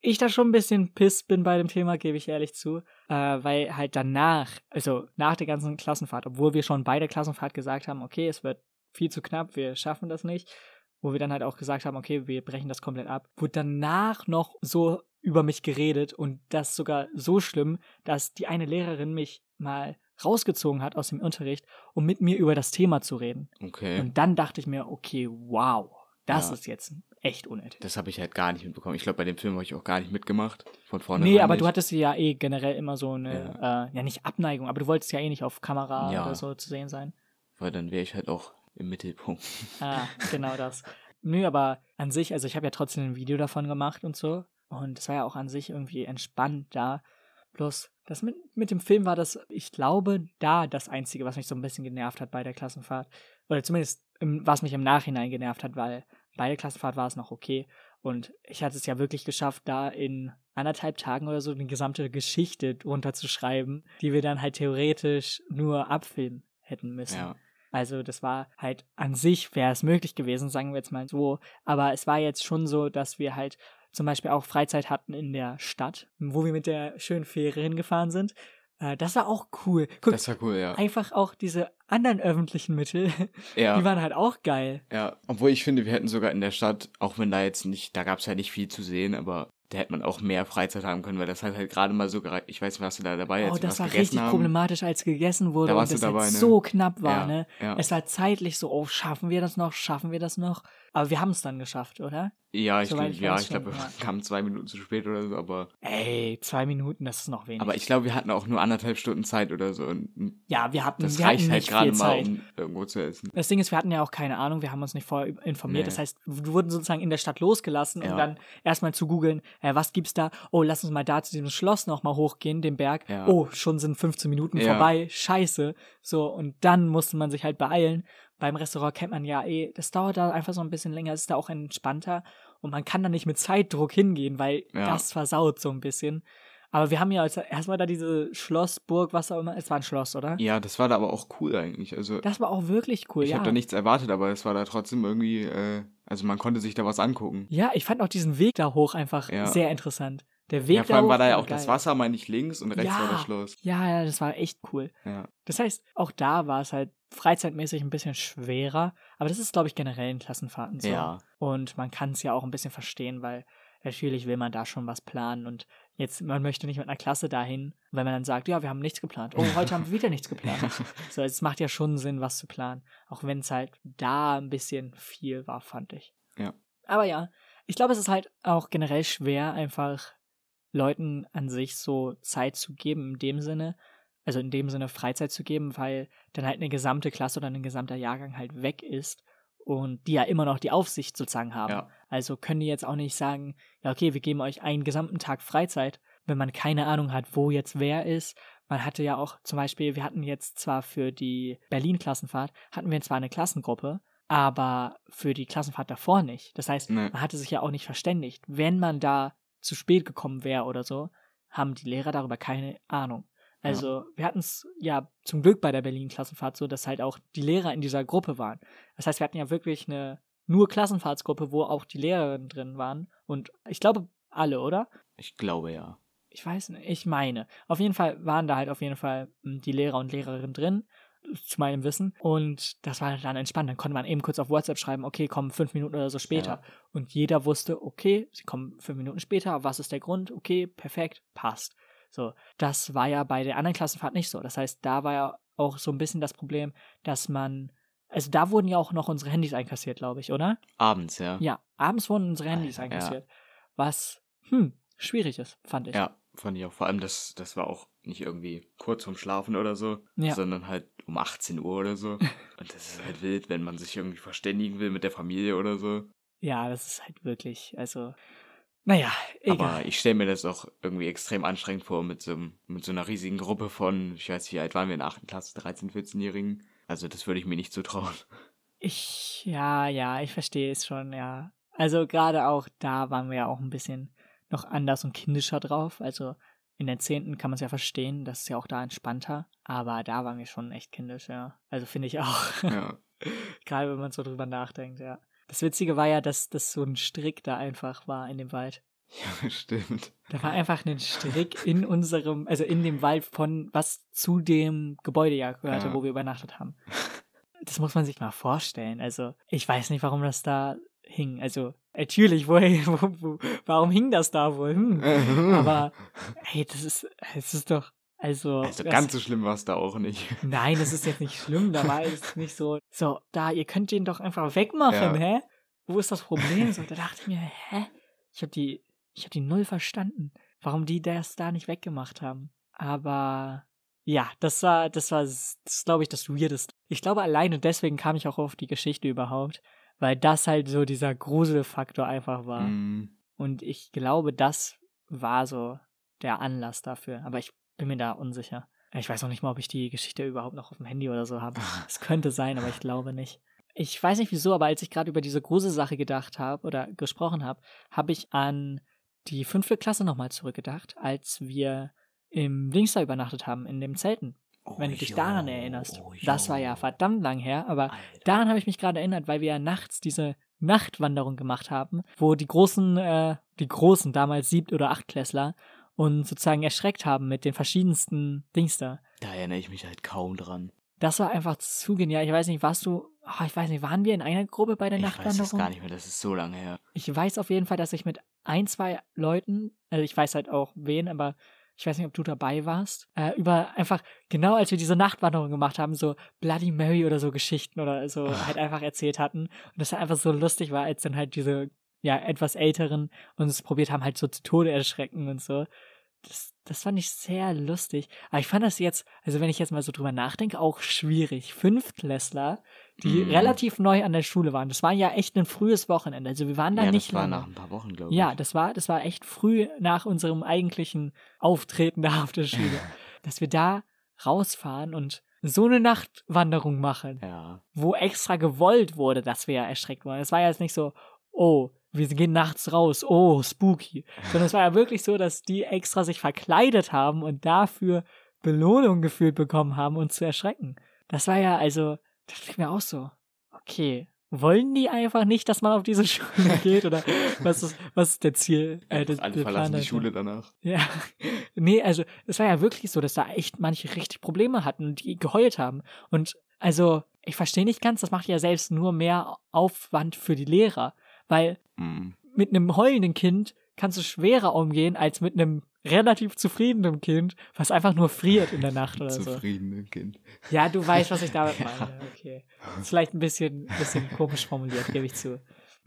S1: ich da schon ein bisschen piss bin bei dem Thema, gebe ich ehrlich zu. Äh, weil halt danach, also nach der ganzen Klassenfahrt, obwohl wir schon bei der Klassenfahrt gesagt haben, okay, es wird viel zu knapp, wir schaffen das nicht, wo wir dann halt auch gesagt haben, okay, wir brechen das komplett ab, wurde danach noch so über mich geredet und das sogar so schlimm, dass die eine Lehrerin mich mal rausgezogen hat aus dem Unterricht, um mit mir über das Thema zu reden.
S2: Okay.
S1: Und dann dachte ich mir, okay, wow, das
S2: Ja.
S1: ist jetzt echt unnötig.
S2: das habe ich halt gar nicht mitbekommen. Ich glaube, bei dem Film habe ich auch gar nicht mitgemacht. Von vorne
S1: Nee, aber du hattest ja eh generell immer so eine,
S2: Ja.
S1: ja, äh, ja nicht Abneigung, aber du wolltest ja eh nicht auf Kamera
S2: Ja.
S1: oder so zu sehen sein.
S2: Weil dann wäre ich halt auch im Mittelpunkt.
S1: Ah, genau das. Nö, aber an sich, also ich habe ja trotzdem ein Video davon gemacht und so. Und es war ja auch an sich irgendwie entspannt da. Bloß, das mit, mit dem Film war das, ich glaube, da das Einzige, was mich so ein bisschen genervt hat bei der Klassenfahrt. Oder zumindest, im, was mich im Nachhinein genervt hat, weil bei der Klassenfahrt war es noch okay. Und ich hatte es ja wirklich geschafft, da in anderthalb Tagen oder so eine gesamte Geschichte runterzuschreiben, die wir dann halt theoretisch nur abfilmen hätten müssen.
S2: Ja.
S1: Also das war halt an sich wäre es möglich gewesen, sagen wir jetzt mal so. Aber es war jetzt schon so, dass wir halt zum Beispiel auch Freizeit hatten in der Stadt, wo wir mit der schönen Fähre hingefahren sind. Äh, das war auch cool. Guck,
S2: Das war cool, ja.
S1: einfach auch diese anderen öffentlichen Mittel, die
S2: Ja,
S1: waren halt auch geil.
S2: ja. Obwohl ich finde, wir hätten sogar in der Stadt, auch wenn da jetzt nicht, da gab es ja nicht viel zu sehen, aber da hätte man auch mehr Freizeit haben können, weil das hat halt gerade mal so gereicht. Ich weiß nicht, warst du da dabei, als
S1: Oh, das
S2: was
S1: war richtig
S2: haben?
S1: problematisch, als gegessen wurde
S2: Da
S1: und
S2: warst
S1: es halt
S2: ne?
S1: so knapp war,
S2: Ja,
S1: ne?
S2: ja.
S1: Es war zeitlich so, oh, schaffen wir das noch, schaffen wir das noch? Aber wir haben es dann geschafft, oder?
S2: Ja, ich
S1: ich
S2: ja, ich glaube, wir
S1: ja.
S2: kamen zwei Minuten zu spät oder so, aber,
S1: Ey, zwei Minuten, das ist noch wenig.
S2: aber ich glaube, wir hatten auch nur anderthalb Stunden Zeit oder so und
S1: ja, wir hatten,
S2: das
S1: wir
S2: reicht
S1: hatten
S2: halt gerade mal, um irgendwo zu essen.
S1: Das Ding ist, wir hatten ja auch keine Ahnung, wir haben uns nicht vorher informiert.
S2: Nee.
S1: Das heißt, wir wurden sozusagen in der Stadt losgelassen, um
S2: Ja.
S1: dann erstmal zu googeln, äh, was gibt's da? Oh, lass uns mal da zu diesem Schloss nochmal hochgehen, den Berg.
S2: Ja.
S1: Oh, schon sind 15 Minuten vorbei. Scheiße. So, und dann musste man sich halt beeilen. Beim Restaurant kennt man ja eh, das dauert da einfach so ein bisschen länger, es ist da auch entspannter und man kann da nicht mit Zeitdruck hingehen, weil
S2: Ja.
S1: das versaut so ein bisschen. Aber wir haben ja erstmal da diese Schloss, Burg, was auch immer. Es war ein Schloss, oder?
S2: Ja, das war da aber auch cool eigentlich. Also,
S1: Das war auch wirklich cool,
S2: ich
S1: ja.
S2: habe da nichts erwartet, aber es war da trotzdem irgendwie, äh, also man konnte sich da was angucken.
S1: Ja, ich fand auch diesen Weg da hoch einfach
S2: Ja.
S1: sehr interessant. Der Weg
S2: Ja, vor allem war da ja auch
S1: geil.
S2: das Wasser, meine ich, links und rechts
S1: ja.
S2: war das Schloss.
S1: Ja, ja, das war echt cool.
S2: Ja.
S1: Das heißt, auch da war es halt freizeitmäßig ein bisschen schwerer. Aber das ist, glaube ich, generell in Klassenfahrten so.
S2: Ja.
S1: Und man kann es ja auch ein bisschen verstehen, weil natürlich will man da schon was planen. Und jetzt, man möchte nicht mit einer Klasse dahin, weil man dann sagt, ja, wir haben nichts geplant. Oh, heute haben wir wieder nichts geplant. So, es macht ja schon Sinn, was zu planen. Auch wenn es halt da ein bisschen viel war, fand ich.
S2: Ja.
S1: Aber ja, ich glaube, es ist halt auch generell schwer, einfach Leuten an sich so Zeit zu geben, in dem Sinne, also in dem Sinne Freizeit zu geben, weil dann halt eine gesamte Klasse oder ein gesamter Jahrgang halt weg ist und die ja immer noch die Aufsicht sozusagen haben.
S2: Ja.
S1: Also können die jetzt auch nicht sagen, ja, okay, wir geben euch einen gesamten Tag Freizeit, wenn man keine Ahnung hat, wo jetzt wer ist. Man hatte ja auch zum Beispiel, wir hatten jetzt zwar für die Berlin-Klassenfahrt, hatten wir zwar eine Klassengruppe, aber für die Klassenfahrt davor nicht. Das heißt,
S2: Nee.
S1: man hatte sich ja auch nicht verständigt. Wenn man da zu spät gekommen wäre oder so, haben die Lehrer darüber keine Ahnung. Also, wir hatten es ja zum Glück bei der Berlin-Klassenfahrt so, dass halt auch die Lehrer in dieser Gruppe waren. Das heißt, wir hatten ja wirklich eine nur Klassenfahrtsgruppe, wo auch die Lehrerinnen drin waren. Und ich glaube, alle, oder?
S2: Ich glaube ja.
S1: Ich weiß nicht, ich meine. Auf jeden Fall waren da halt auf jeden Fall m, die Lehrer und Lehrerinnen drin, zu meinem Wissen. Und das war dann entspannt. Dann konnte man eben kurz auf WhatsApp schreiben, okay, kommen fünf Minuten oder so später.
S2: Ja.
S1: Und jeder wusste, okay, sie kommen fünf Minuten später, was ist der Grund? Okay, perfekt, passt. So, das war ja bei der anderen Klassenfahrt nicht so. Das heißt, da war ja auch so ein bisschen das Problem, dass man, also da wurden ja auch noch unsere Handys einkassiert, glaube ich, oder?
S2: Abends, ja.
S1: Ja, abends wurden unsere Handys
S2: Alter, ja.
S1: einkassiert. Was, hm, schwierig ist, fand ich.
S2: Ja, fand ich auch. Vor allem, das, das war auch nicht irgendwie kurz vorm Schlafen oder so,
S1: Ja.
S2: sondern halt um 18 Uhr oder so. Und das ist halt wild, wenn man sich irgendwie verständigen will mit der Familie oder so.
S1: Ja, das ist halt wirklich, also, naja, egal.
S2: Aber ich stelle mir das auch irgendwie extrem anstrengend vor mit so, mit so einer riesigen Gruppe von, ich weiß nicht, wie alt waren wir in der 8. Klasse, 13, 14-Jährigen. Also das würde ich mir nicht zutrauen.
S1: Ich, ja, ja, ich verstehe es schon, ja. Also gerade auch da waren wir ja auch ein bisschen noch anders und kindischer drauf. Also in der zehnten kann man es ja verstehen, das ist ja auch da entspannter. Aber da waren wir schon echt kindisch, ja. Also finde ich auch.
S2: Ja.
S1: gerade wenn man so drüber nachdenkt, ja. Das Witzige war ja, dass das so ein Strick da einfach war in dem Wald.
S2: Ja, stimmt.
S1: Da war einfach ein Strick in unserem, also in dem Wald von, was zu dem Gebäude ja gehörte,
S2: Ja.
S1: wo wir übernachtet haben. Das muss man sich mal vorstellen. Also, ich weiß nicht, warum das da hing. Also, natürlich, wo, wo, wo, warum hing das da wohl? Hm. Aber, hey, das ist, es ist doch, also.
S2: Also
S1: das,
S2: ganz so schlimm war es da auch nicht.
S1: Nein, das ist jetzt nicht schlimm. Da war es nicht so, so, da, ihr könnt den doch einfach wegmachen,
S2: Ja.
S1: hä? Wo ist das Problem? So, da dachte ich mir, hä? Ich hab die, ich hab die null verstanden, warum die das da nicht weggemacht haben. Aber ja, das war, das war, das glaube ich, das Weirdeste. Ich glaube, alleine deswegen kam ich auch auf die Geschichte überhaupt, weil das halt so dieser Gruselfaktor einfach war.
S2: Mm,
S1: Und ich glaube, das war so der Anlass dafür. Aber ich bin mir da unsicher. Ich weiß noch nicht mal, ob ich die Geschichte überhaupt noch auf dem Handy oder so habe. Es könnte sein, aber ich glaube nicht. Ich weiß nicht wieso, aber als ich gerade über diese Gruselsache gedacht habe oder gesprochen habe, habe ich an die fünfte Klasse nochmal zurückgedacht, als wir im Dings da übernachtet haben, in den Zelten. Wenn du dich daran erinnerst. Das war ja verdammt lang her, aber daran habe ich mich gerade erinnert, weil wir ja nachts diese Nachtwanderung gemacht haben, wo die großen, äh, die großen, damals Siebt- oder Achtklässler und sozusagen erschreckt haben mit den verschiedensten Dings da.
S2: Da erinnere ich mich halt kaum dran.
S1: Das war einfach zu genial. Ich weiß nicht, warst du, oh, ich weiß nicht, waren wir in einer Gruppe bei der
S2: Ich
S1: Nachtwanderung?
S2: weiß es gar nicht mehr, das ist so lange her.
S1: Ich weiß auf jeden Fall, dass ich mit ein, zwei Leuten, also ich weiß halt auch wen, aber ich weiß nicht, ob du dabei warst, äh, über einfach, genau als wir diese Nachtwanderung gemacht haben, so Bloody Mary oder so Geschichten oder so
S2: Ach.
S1: halt einfach erzählt hatten. Und das halt einfach so lustig war, als dann halt diese, ja, etwas älteren uns probiert haben, halt so zu Tode erschrecken und so. Das, das fand ich sehr lustig. Aber ich fand das jetzt, also wenn ich jetzt mal so drüber nachdenke, auch schwierig. Fünftklässler, die
S2: Mhm.
S1: relativ neu an der Schule waren. Das war ja echt ein frühes Wochenende. Also wir waren da
S2: ja,
S1: nicht
S2: das war
S1: lange.
S2: nach ein paar Wochen, glaube ich.
S1: Ja, das war, das war echt früh nach unserem eigentlichen Auftreten da auf der Schule, dass wir da rausfahren und so eine Nachtwanderung machen,
S2: Ja.
S1: wo extra gewollt wurde, dass wir erschreckt wurden. Es war ja jetzt nicht so, oh, wir gehen nachts raus, oh, spooky. Sondern es war ja wirklich so, dass die extra sich verkleidet haben und dafür Belohnung gefühlt bekommen haben, uns zu erschrecken. Das war ja, also, das klingt mir auch so, okay, wollen die einfach nicht, dass man auf diese Schule geht? Oder was ist, was ist der Ziel? Äh, der,
S2: Alle
S1: der
S2: verlassen die
S1: dahinter?
S2: Schule danach.
S1: Ja. Nee, also es war ja wirklich so, dass da echt manche richtig Probleme hatten und die geheult haben. Und also, ich verstehe nicht ganz, das macht ja selbst nur mehr Aufwand für die Lehrer. Weil
S2: Mhm.
S1: mit einem heulenden Kind kannst du schwerer umgehen als mit einem relativ zufriedenen Kind, was einfach nur friert in der Nacht oder so.
S2: Zufriedene Kind.
S1: Ja, du weißt, was ich damit meine. Okay. Ist vielleicht ein bisschen, bisschen komisch formuliert, gebe ich zu.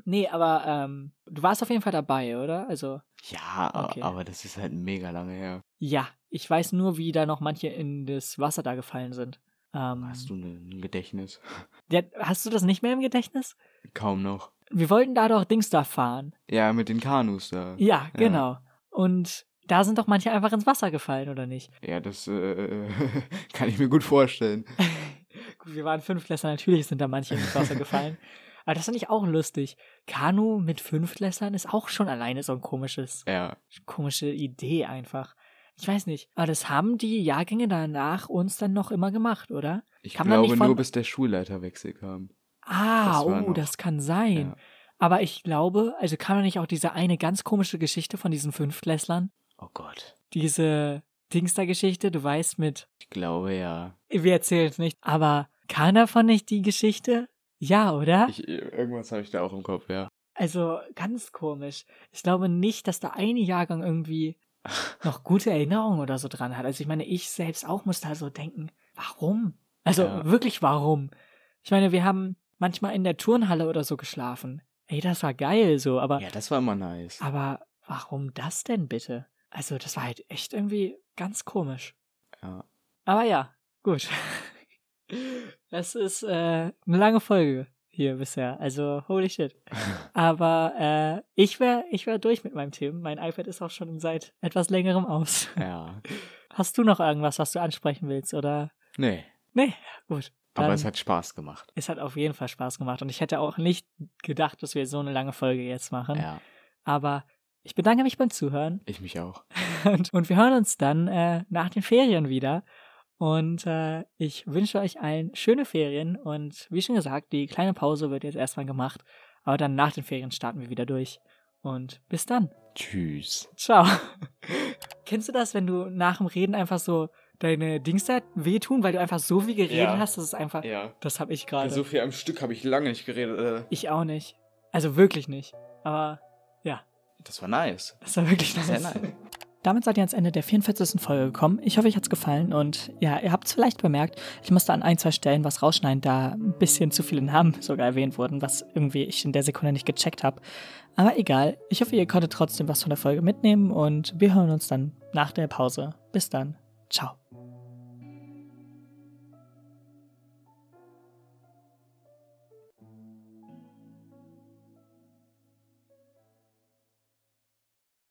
S1: Nee, aber ähm, du warst auf jeden Fall dabei, oder? Also,
S2: Ja,
S1: Okay.
S2: aber das ist halt mega lange her.
S1: ja, ich weiß nur, wie da noch manche in das Wasser da gefallen sind. Ähm,
S2: Hast du ne- ein Gedächtnis?
S1: ja, hast du das nicht mehr im Gedächtnis?
S2: Kaum noch.
S1: Wir wollten da doch Dings da fahren.
S2: Ja, mit den Kanus da.
S1: Ja, genau. Und da sind doch manche einfach ins Wasser gefallen, oder nicht?
S2: Ja, das äh, kann ich mir gut vorstellen.
S1: Gut, wir waren Fünftklässler, natürlich sind da manche ins Wasser gefallen. Aber das fand ich auch lustig. Kanu mit Fünftklässlern ist auch schon alleine so ein komisches,
S2: Ja.
S1: komische Idee einfach. Ich weiß nicht. Aber das haben die Jahrgänge danach uns dann noch immer gemacht, oder?
S2: Ich
S1: Kann man
S2: glaube
S1: von-
S2: nur, bis der Schulleiterwechsel kam.
S1: Ah,
S2: Das
S1: oh,
S2: noch-
S1: das kann sein.
S2: Ja.
S1: Aber ich glaube, also kam da nicht auch diese eine ganz komische Geschichte von diesen Fünftklässlern?
S2: Oh Gott.
S1: Diese Dingster-Geschichte, du weißt mit,
S2: Ich glaube ja.
S1: wir erzählen es nicht, aber kam davon nicht die Geschichte? Ja, oder?
S2: Ich, irgendwas habe ich da auch im Kopf, ja.
S1: Also ganz komisch. Ich glaube nicht, dass da ein Jahrgang irgendwie noch gute Erinnerungen oder so dran hat. Also ich meine, ich selbst auch muss da so denken, warum? Also
S2: Ja.
S1: wirklich warum? Ich meine, wir haben manchmal in der Turnhalle oder so geschlafen. Ey, das war geil so, aber
S2: Ja, das war immer nice.
S1: aber warum das denn bitte? Also das war halt echt irgendwie ganz komisch.
S2: Ja.
S1: Aber ja, gut. Das ist äh, eine lange Folge hier bisher. Also, holy shit. Aber äh, ich wäre ich wär durch mit meinem Thema. Mein iPad ist auch schon seit etwas längerem aus.
S2: Ja.
S1: Hast du noch irgendwas, was du ansprechen willst? Oder?
S2: Nee.
S1: Nee, gut.
S2: Aber
S1: Dann-
S2: es hat Spaß gemacht.
S1: es hat auf jeden Fall Spaß gemacht. Und ich hätte auch nicht gedacht, dass wir so eine lange Folge jetzt machen.
S2: Ja.
S1: Aber ich bedanke mich beim Zuhören.
S2: Ich mich auch.
S1: und, und wir hören uns dann äh, nach den Ferien wieder. Und äh, ich wünsche euch allen schöne Ferien. Und wie schon gesagt, die kleine Pause wird jetzt erstmal gemacht. Aber dann nach den Ferien starten wir wieder durch. Und bis dann.
S2: Tschüss.
S1: Ciao. Kennst du das, wenn du nach dem Reden einfach so deine Dings da wehtun, weil du einfach so viel geredet
S2: Ja.
S1: hast? Das ist einfach.
S2: Ja.
S1: Das habe ich gerade.
S2: So viel am Stück habe ich lange nicht geredet. äh.
S1: ich auch nicht. Also wirklich nicht. Aber ja,
S2: Das war nice.
S1: das war wirklich nice.
S2: Sehr nice.
S1: Damit seid ihr ans Ende der 44. Folge gekommen. Ich hoffe, euch hat's gefallen und ja, ihr habt es vielleicht bemerkt, ich musste an ein, zwei Stellen was rausschneiden, da ein bisschen zu viele Namen sogar erwähnt wurden, was irgendwie ich in der Sekunde nicht gecheckt habe. Aber egal, ich hoffe, ihr konntet trotzdem was von der Folge mitnehmen und wir hören uns dann nach der Pause. Bis dann. Ciao.